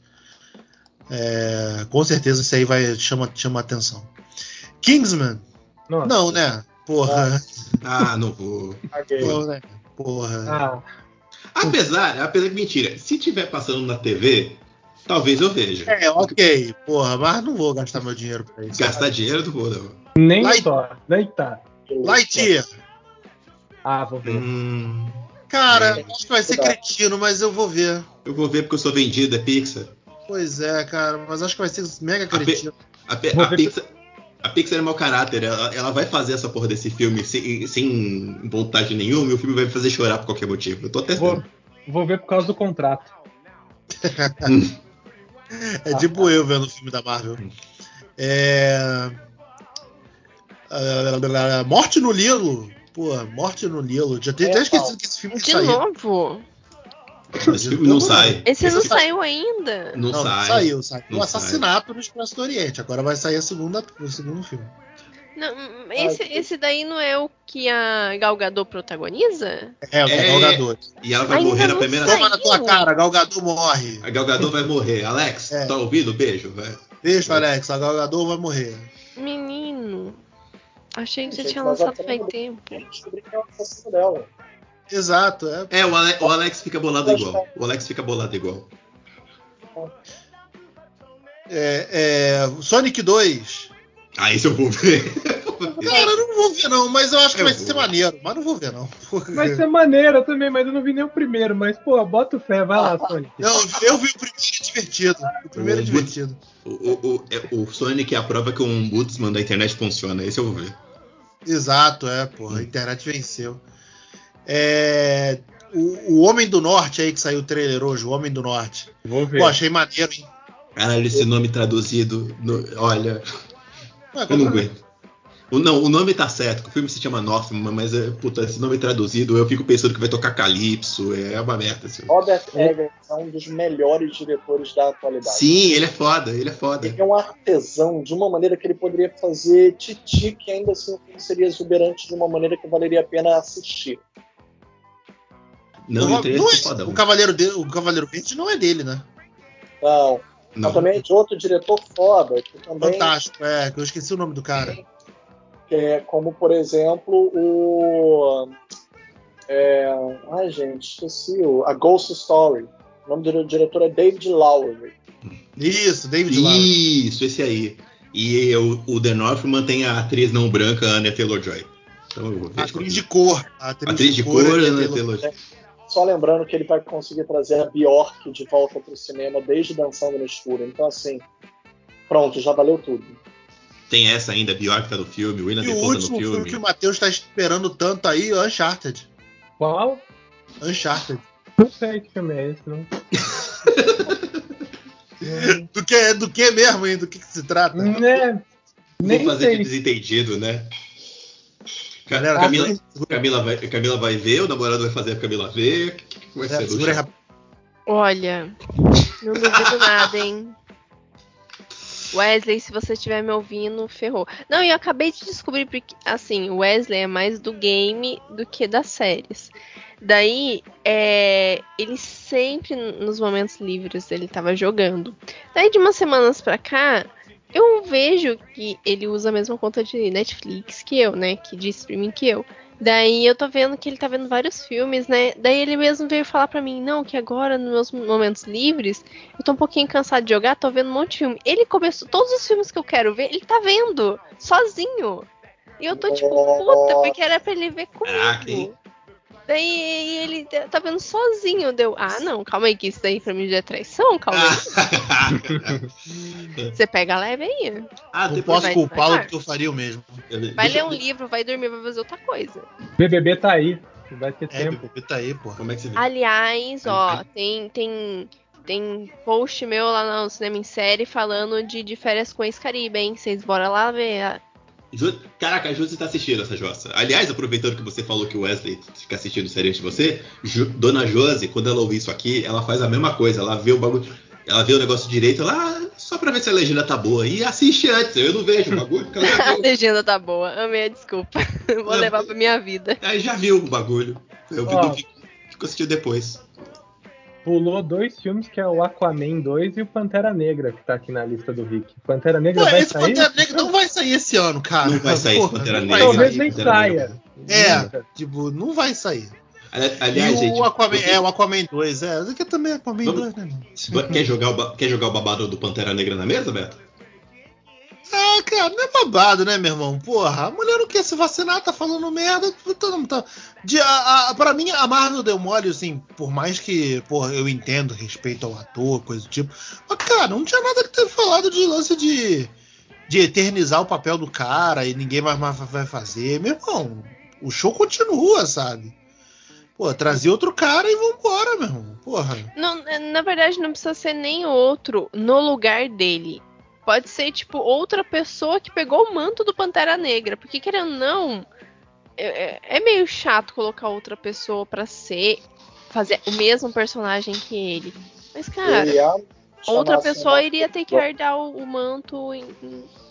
é, com certeza esse aí vai chama, chama atenção. Kingsman? Nossa. Não, né? Porra. Ah, não vou. Caguei. Não, né? Porra. Ah, Apesar, apesar que mentira, se tiver passando na TV, talvez eu veja. É, ok, porra, mas não vou gastar meu dinheiro pra isso. Gastar dinheiro não vou, não. nem Light- só. Nem tá. Lightyear. Ah, vou ver. Hum, Cara, É. acho que vai ser cretino, mas eu vou ver. eu vou ver porque eu sou vendido, é Pixar. Pois é, cara, mas acho que vai ser mega Pe- cretino. A, Pe- a ver- Pixar. A Pixar é mau caráter, ela, ela vai fazer essa porra desse filme sem, sem vontade nenhuma e o filme vai me fazer chorar por qualquer motivo. Eu tô até Vou, vendo. vou ver por causa do contrato. É tipo eu vendo o filme da Marvel. É. Morte no Lilo. Pô, Morte no Lilo. Já tinha É, até esquecido que esse filme De sair. novo. Esse filme não sai. Esse não Esse saiu ainda. Não, Não, não sai. saiu, saiu. Não o Assassinato no Expresso do Oriente. Agora vai sair a segunda, o segundo filme. Não, esse, esse daí não é o que a Gal Gadot protagoniza? É, o É. Gal Gadot. E ela vai Ainda morrer na primeira. sai. Toma na tua cara, Gal Gadot morre. A Gal Gadot vai morrer. Alex, É. tá ouvindo? Beijo, vai. Deixa, Alex, a Gal Gadot vai morrer. Menino. Achei que já Gente, tinha a lançado faz tempo. Descobri que é o assassino dela. Exato, é. É, o Ale- o Alex, fica bolado igual. O Alex fica bolado igual. é, é Sonic 2. Ah, esse eu vou ver. Cara, eu não vou ver, não, mas eu acho que Eu vai vou. ser maneiro. Mas não vou ver, não. Vai ser maneiro também, mas eu não vi nem o primeiro. Mas, pô, bota fé, vai lá, Sonic. Não, eu vi o primeiro é divertido. O primeiro é O- divertido. O, o, o, é- o Sonic é a prova que um ombudsman da internet funciona. Esse eu vou ver. Exato, é, porra. A internet venceu. É, o, o Homem do Norte aí que saiu o trailer hoje, o Homem do Norte. Vou ver. Pô, achei maneiro, hein? Caralho, esse nome traduzido. no- olha, eu não aguento. O, não, o nome tá certo, que o filme se chama Northman, mas é, puta, esse nome traduzido, eu fico pensando que vai tocar Calypso, é uma merda. Assim. Robert Eggers é um dos melhores diretores da atualidade. Sim, ele é foda, ele é foda. Ele é um artesão de uma maneira que ele poderia fazer Titi, que ainda assim seria exuberante de uma maneira que valeria a pena assistir. Não, não o não tá é- fodão. o, Cavaleiro de- o Cavaleiro Verde não é dele, né? Não, Não. mas também é de outro diretor foda, que também Fantástico, é, que eu esqueci o nome do cara. é como, por exemplo, o. É, ai, gente, esqueci. o- A Ghost Story. O nome do diretor é David Lowery. Isso, David Lowry. Isso, esse aí. E o, o The Northman tem a atriz não branca, Anya Taylor-Joy. Então eu. Atriz de cor. Atriz, Atriz de cor, é Anya Taylor- Taylor-Joy. Só lembrando que ele vai conseguir trazer a Bjork de volta pro cinema desde Dançando no Escuro. Então, assim, pronto, já valeu tudo. Tem essa ainda, Bjork tá no filme, William o Defoe tá no último filme filme. que o Matheus tá esperando tanto aí, Uncharted. Qual? Uncharted. Não sei que filme é esse, não. Do que, do que mesmo, hein? Do que, que se trata? né? Nem Vou fazer de sei. desentendido, né? Galera, Camila, segura- Camila, vai, Camila vai ver, o namorado vai fazer a Camila ver. O que, que vai é, ser segura. Olha, não duvido nada, hein? Wesley, se você estiver me ouvindo, ferrou. Não, eu acabei de descobrir porque, assim, o Wesley é mais do game do que das séries. Daí, é, ele sempre, nos momentos livres, ele tava jogando. Daí, de umas semanas pra cá, eu vejo que ele usa a mesma conta de Netflix que eu, né? Que de streaming que eu. Daí eu tô vendo que ele tá vendo vários filmes, né? Daí ele mesmo veio falar pra mim, não, que agora, nos meus momentos livres, eu tô um pouquinho cansado de jogar, tô vendo um monte de filme. Ele começou, todos os filmes que eu quero ver, ele tá vendo, sozinho. E eu tô tipo, puta, porque era pra ele ver Caraca, comigo. Daí ele tá vendo sozinho, deu, ah não, calma aí, que isso daí pra mim já é traição, calma aí. Você pega leve aí. ah, depois posso culpá-lo porque eu faria o mesmo. Vai Deixa- ler um livro, vai dormir, vai fazer outra coisa. BBB tá aí. Vai ter É, tempo. bebê tá aí, pô. Como é que você vê? Aliás, ó, tem, tem, tem post meu lá no Cinema em Série falando de, de férias com ex-Caribe, hein? Vocês bora lá ver. Caraca, a Josi tá assistindo essa jossa. Aliás, aproveitando que você falou que o Wesley fica assistindo série antes de você, Ju- Dona Josi, quando ela ouve isso aqui, ela faz a mesma coisa. Ela vê o bagulho, ela vê o negócio direito, ela, ah, só pra ver se a legenda tá boa. E assiste antes, eu não vejo o bagulho. A legenda tá boa, amei a desculpa. Vou Não, levar pra minha vida. Aí já viu o bagulho. Eu fico, fico assistindo depois. Pulou dois filmes que é o Aquaman 2 e o Pantera Negra, que tá aqui na lista do Rick. Pantera Negra Pô, vai esse sair? Pantera Negra não vai sair esse ano, cara. Não vai sair esse Pantera não Negra. Talvez nem Pantera saia. É, tipo, não vai sair. Ali- Aliás, e o gente, Aquaman, você- é, o Aquaman 2, é. Aqui também é Aquaman Vamos- 2, né? Quer jogar, o quer jogar o babado do Pantera Negra na mesa, Beto? Ah, cara, não é babado, né, meu irmão? Porra, a mulher não quer se vacinar, tá falando merda. Tá, tá. De, a, a, pra mim, a Marvel deu mole, assim, por mais que, porra, eu entendo respeito ao ator, coisa do tipo. Mas, cara, não tinha nada que ter falado de lance de, de eternizar o papel do cara e ninguém mais, mais vai fazer. Meu irmão, o show continua, sabe? Pô, trazer outro cara e vambora, meu irmão. Porra. Não, na verdade, não precisa ser nem outro no lugar dele. Pode ser, tipo, outra pessoa que pegou o manto do Pantera Negra. Porque, querendo ou não, é, é- é meio chato colocar outra pessoa pra ser. fazer o mesmo personagem que ele. Mas, cara, Ele ia outra pessoa assim, iria ter que herdar o, o manto em,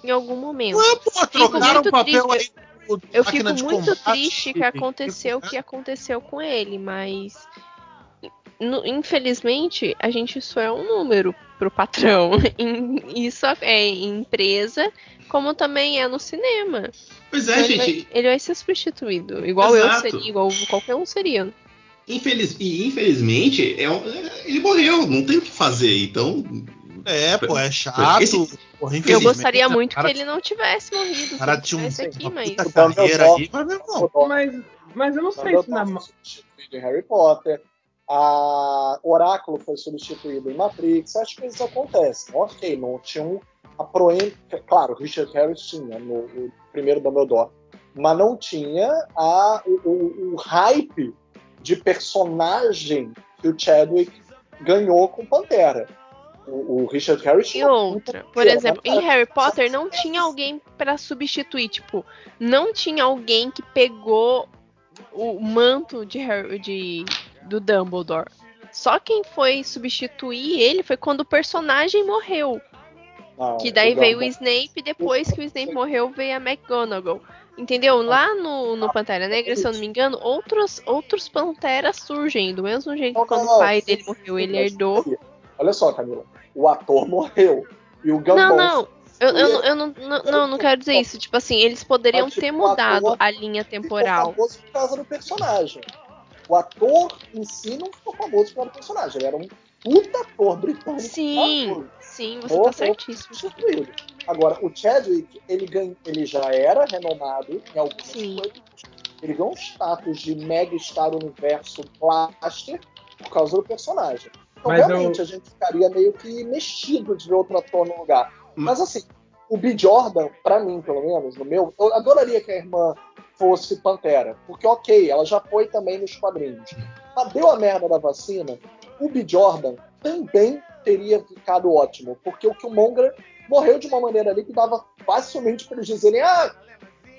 em- algum momento. Ué, pô, trocaram o papel triste. aí. Eu fico muito Combate triste que aconteceu o que aconteceu com ele, mas infelizmente a gente só é um número pro patrão. Em- Isso é em empresa, como também é no cinema. Pois Então é, ele, vai, gente. ele vai ser substituído, igual eu Exato. seria, igual qualquer um seria. Infeliz, e infelizmente, é ele morreu, não tem o que fazer. Então, É, pô, é chato. Esse- porra, Eu gostaria muito cara- que ele não tivesse morrido, cara se tinha um, aqui, mas carreira eu aí, mas, meu irmão, Mas, mas eu não sei se na. Harry Potter, a Oráculo foi substituído em Matrix, essas coisas acontecem. Ok, não tinha um a proen... Claro, Richard Harris tinha no, no primeiro Dumbledore, mas não tinha a, o, o, o hype de personagem que o Chadwick ganhou com Pantera. O, o Richard Harris E outra, por exemplo, em Harry Potter não tinha alguém para substituir, tipo, não tinha alguém que pegou o manto de, Harry, de do Dumbledore. Só quem foi substituir ele foi quando o personagem morreu. Não, que daí veio o Snape, depois que o Snape morreu, veio a McGonagall. Entendeu? Lá no, no Pantera Negra, se eu não me engano, outros, outros Panteras surgem. Do mesmo jeito que quando o pai dele morreu, ele herdou. Olha só, Camila. O ator morreu. E o Gambon. Não, não. Eu, eu, não- eu não, não, não, não quero dizer isso. Tipo assim, eles poderiam tipo, ter mudado a linha temporal. por causa do personagem. O ator em si não ficou famoso por causa do personagem. Ele era um puta ator britânico. Sim, sim, você Morreu tá certíssimo. substituído. Agora, o Chadwick, ele, ganha, ele já era renomado em algumas Sim. coisas. Ele ganhou um status de mega star universo blaster por causa do personagem. Então, Mas realmente, eu- a gente ficaria meio que mexido de ver outro ator no lugar. Mas, assim, o B. Jordan, pra mim, pelo menos, no meu, eu adoraria que a irmã fosse Pantera. Porque, ok, ela já foi também nos quadrinhos. Mas deu a merda da vacina, o B. Jordan também teria ficado ótimo. Porque o Killmonger morreu de uma maneira ali que dava facilmente pra eles dizerem: ah,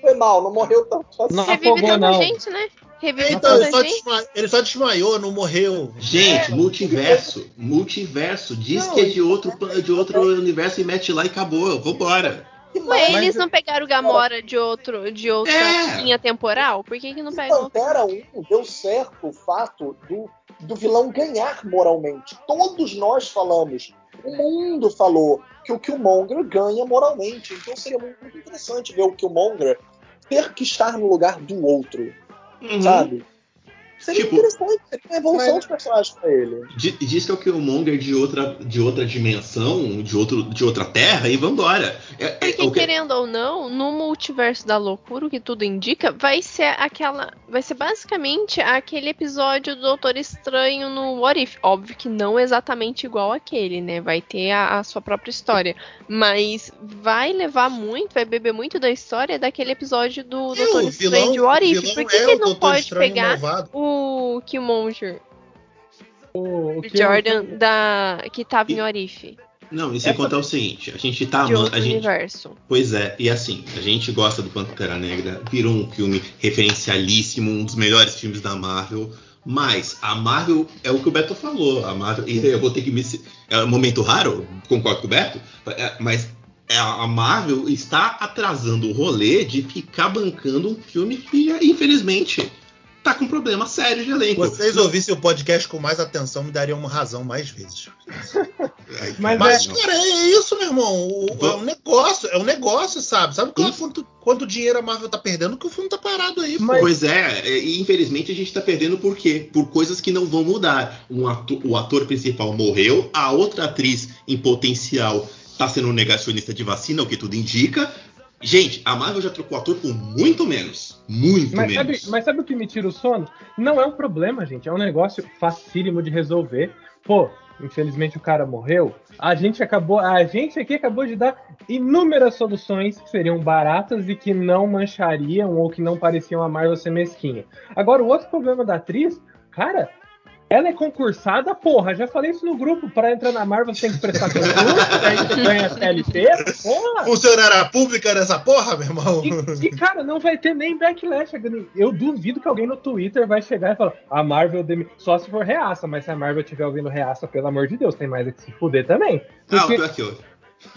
foi mal, não morreu tanto assim. Não Revive afogou, tanta não. gente, né? Revive Então, ele só, desma- ele só desmaiou, não morreu. Gente, multiverso. Multiverso. Diz Não, que é de outro, de outro universo e mete lá e acabou. Vambora. Ué, mais? eles não pegaram Gamora de, outro, de outra É. linha temporal? Por que, que não pegam? Pantera 1 deu certo o fato do, do vilão ganhar moralmente. Todos nós falamos, o mundo falou que o Killmonger ganha moralmente. Então seria muito interessante ver o Killmonger ter que estar no lugar do outro, Uhum. sabe? Seria Tipo- interessante, seria uma evolução Mas- de personagem pra ele. Di- Diz que é o Killmonger de outra, de outra dimensão, de, outro, de outra terra, e vambora. É, é, Porque, o que- querendo ou não, no multiverso da loucura, o que tudo indica, vai ser aquela. Vai ser basicamente aquele episódio do Doutor Estranho no What If. Óbvio que não exatamente igual aquele, né? Vai ter a, a sua própria história. Mas vai levar muito, vai beber muito da história daquele episódio do Doutor Estranho de What If. Por que, é que ele não pode pegar malvado. o Killmonger, O, o o que Jordan, da, que tava em What If? Não, e sem contar o seguinte, a gente tá amando. A gente, universo. pois é, e assim, a gente gosta do Pantera Negra, virou um filme referencialíssimo, um dos melhores filmes da Marvel. Mas a Marvel é o que o Beto falou. A Marvel, e eu vou ter que me. É um momento raro, concordo com o Beto, é, mas é, a Marvel está atrasando o rolê de ficar bancando um filme que, infelizmente, tá com problema sério de elenco. Vocês ouvissem o podcast com mais atenção, me dariam uma razão mais vezes. Mas Mas, não. cara, é isso, meu irmão. O- é um negócio, é um negócio, sabe? Sabe quanto, quanto, quanto dinheiro a Marvel tá perdendo que o filme tá parado aí. Mas- Pois é, e infelizmente a gente tá perdendo por quê? Por coisas que não vão mudar. Um ato- o ator principal morreu, a outra atriz em potencial tá sendo um negacionista de vacina, o que tudo indica. Gente, a Marvel já trocou ator por muito menos. Muito Mas sabe, menos. mas sabe o que me tira o sono? Não é um problema, gente. É um negócio facílimo de resolver. Pô, infelizmente o cara morreu. A gente acabou, a gente aqui acabou de dar inúmeras soluções que seriam baratas e que não manchariam ou que não pareciam a Marvel ser mesquinha. Agora, o outro problema da atriz, cara, ela é concursada, porra. Já falei isso no grupo. Para entrar na Marvel você tem que prestar concurso, aí você ganha CLT, porra. Funcionária pública nessa porra, meu irmão. E, e, cara, não vai ter nem backlash. Eu duvido que alguém no Twitter vai chegar e falar: a Marvel demi... só se for reaça, mas se a Marvel estiver ouvindo reaça, pelo amor de Deus, tem mais é que se fuder também. Ah, Porque, que eu.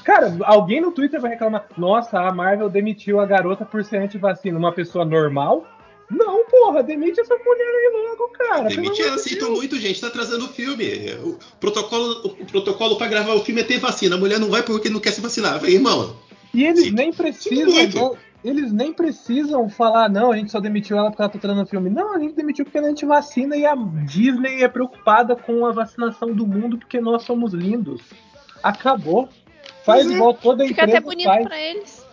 cara, alguém no Twitter vai reclamar: nossa, a Marvel demitiu a garota por ser antivacina. Uma pessoa normal? Não, porra, demite essa mulher aí logo, cara. Demite ela, sinto muito, gente. Tá atrasando o filme. O protocolo, o protocolo pra gravar o filme é ter vacina. A mulher não vai porque não quer se vacinar. Falei, irmão, E eles Sinto- nem sinto precisam. eles nem precisam falar, não, a gente só demitiu ela porque ela tá treinando filme. Não, a gente demitiu porque a gente vacina e a Disney é preocupada com a vacinação do mundo porque nós somos lindos. Acabou. Faz Uhum. igual toda Fica empresa até bonito faz. pra eles.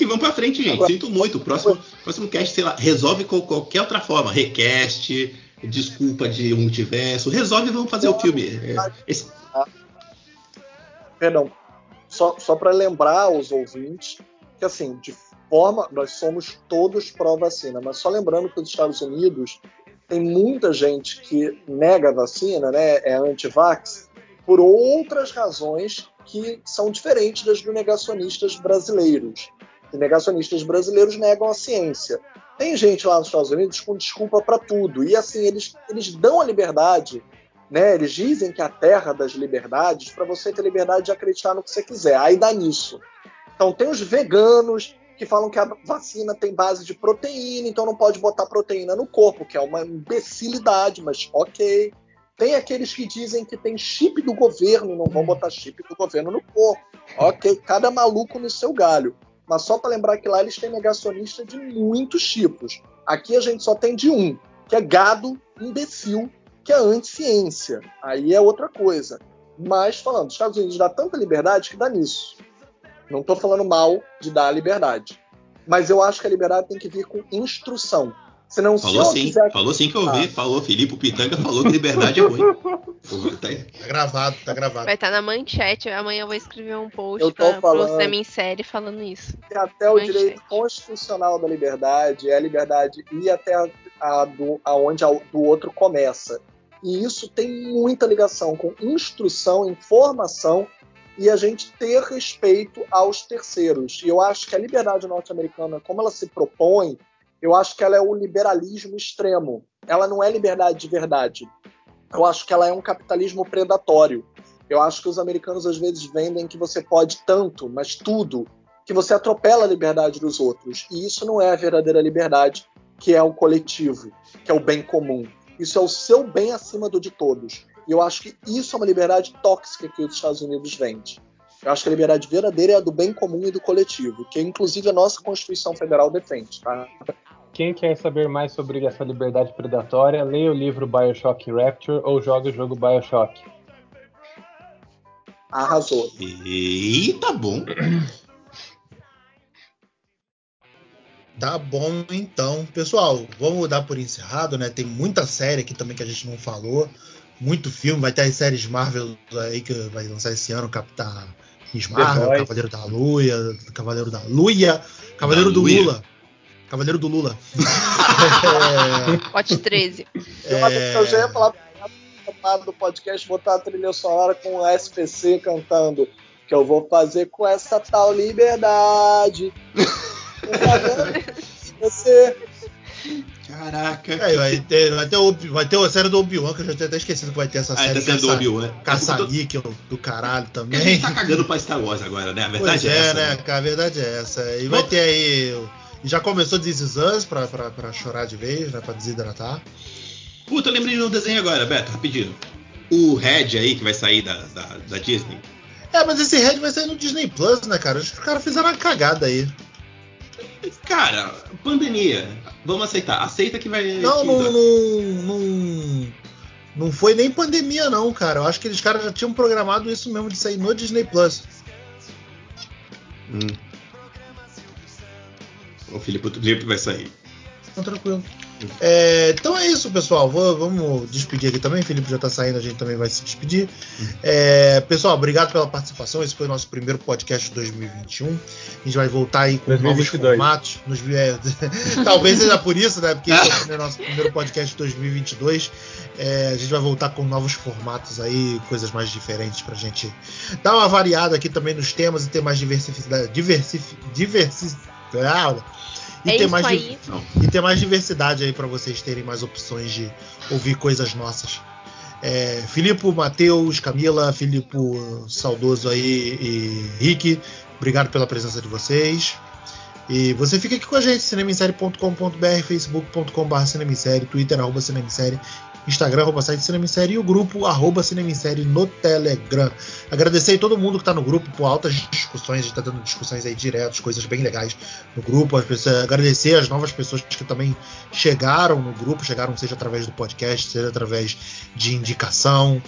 E vamos pra frente, gente. Sinto muito. Próximo, próximo cast, sei lá, resolve com qualquer outra forma. Recast, desculpa de multiverso. Resolve e vamos fazer o filme. É, esse- Perdão. Só, só para lembrar aos ouvintes que assim, de forma, nós somos todos pró-vacina, mas só lembrando que os Estados Unidos tem muita gente que nega a vacina, né, é anti-vax, por outras razões que são diferentes das dos negacionistas brasileiros. Os negacionistas brasileiros negam a ciência. Tem gente lá nos Estados Unidos com desculpa para tudo. E assim, eles, eles dão a liberdade, né? Eles dizem que é a terra das liberdades para você ter liberdade de acreditar no que você quiser. Aí dá nisso. Então tem os veganos que falam que a vacina tem base de proteína, então não pode botar proteína no corpo, que é uma imbecilidade, mas ok. Tem aqueles que dizem que tem chip do governo, não vão botar chip do governo no corpo. Ok, cada maluco no seu galho. Mas só para lembrar que lá eles têm negacionista de muitos tipos. Aqui a gente só tem de um, que é gado imbecil, que é anti-ciência. Aí é outra coisa. Mas falando, os Estados Unidos dá tanta liberdade que dá nisso. Não estou falando mal de dar a liberdade. Mas eu acho que a liberdade tem que vir com instrução. Senão, falou sim, quiser... falou sim que eu ouvi, ah. falou, Felipe Pitanga falou que liberdade é ruim. tá, tá gravado, tá gravado. Vai estar tá na manchete, amanhã eu vou escrever um post eu pra, falando... pro em série falando isso. E até o manchete. direito constitucional da liberdade é a liberdade ir até a, a do, aonde a, do outro começa. E isso tem muita ligação com instrução, informação e a gente ter respeito aos terceiros. E eu acho que a liberdade norte-americana, como ela se propõe, eu acho que ela é o liberalismo extremo. Ela não é liberdade de verdade. Eu acho que ela é um capitalismo predatório. Eu acho que os americanos às vezes vendem que você pode tanto, mas tudo, que você atropela a liberdade dos outros. E isso não é a verdadeira liberdade, que é o coletivo, que é o bem comum. Isso é o seu bem acima do de todos. E eu acho que isso é uma liberdade tóxica que os Estados Unidos vende. Eu acho que a liberdade verdadeira é a do bem comum e do coletivo, que inclusive a nossa Constituição Federal defende. Tá? Quem quer saber mais sobre essa liberdade predatória, leia o livro Bioshock Rapture ou jogue o jogo Bioshock. Arrasou. E tá bom. Tá bom, então. Pessoal, vamos dar por encerrado, né? Tem muita série aqui também que a gente não falou. Muito filme. Vai ter as séries Marvel aí que vai lançar esse ano, Capitã Marvel, Cavaleiro da Luia, Cavaleiro da Luia, Cavaleiro da do Luia. Lula. Cavaleiro do Lula. Pote 13. É... Eu já ia falar do podcast, botar a trilha sonora com o SPC cantando que eu vou fazer com essa tal liberdade. Você. Caraca. É, vai, ter, vai, ter o, vai ter a série do Obi-Wan, que eu já tinha até esquecido que vai ter essa ah, série. Ah, do Obi-Wan. Caça-níquel do caralho também. A gente tá cagando pra Star Wars agora, né? A verdade pois é, é essa. né? A verdade é essa. E vai ter aí já começou This Is Us pra, pra, pra chorar de vez, né? Pra desidratar. Puta, eu lembrei de um desenho agora, Beto, rapidinho. O Red aí, que vai sair da, da, da Disney. É, mas esse Red vai sair no Disney Plus, né, cara? Os caras fizeram uma cagada aí. Cara, pandemia. Vamos aceitar. Aceita que vai. Não, não, não, não. Não foi nem pandemia, não, cara. Eu acho que eles caras já tinham programado isso mesmo de sair no Disney Plus. Hum. O Felipe, o Felipe vai sair. Tá tranquilo. É, então é isso, pessoal. Vou, vamos despedir aqui também. O Felipe já está saindo, a gente também vai se despedir. É, pessoal, obrigado pela participação. Esse foi o nosso primeiro podcast de 2021. A gente vai voltar aí com 2022. novos formatos. Nos, é, talvez seja por isso, né? Porque esse é o nosso primeiro podcast de 2022. É, a gente vai voltar com novos formatos aí, coisas mais diferentes pra gente dar uma variada aqui também nos temas e ter mais diversificidade. Diversif, diversif, ah, e, é ter mais e ter mais diversidade aí para vocês terem mais opções de ouvir coisas nossas. É, Filipe, Matheus, Camila, Filipe saudoso aí e Rick, obrigado pela presença de vocês. E você fica aqui com a gente, cinemissérie.com.br, facebook.com.br cinemissérie, twitter, arroba cinemissérie Instagram, arroba site Cinema Série e o grupo arroba Cinema Série no Telegram. Agradecer a todo mundo que está no grupo por altas discussões, a gente está dando discussões aí diretas, coisas bem legais no grupo. As pessoas, agradecer as novas pessoas que também chegaram no grupo, chegaram seja através do podcast, seja através de indicação.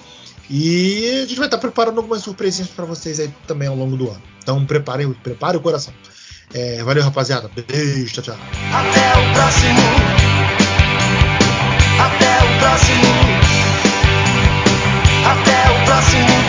E a gente vai estar preparando algumas surpresinhas para vocês aí também ao longo do ano. Então preparem, prepare o coração. É, valeu, rapaziada. Beijo, tchau, tchau. Até o próximo próximo. Até o próximo.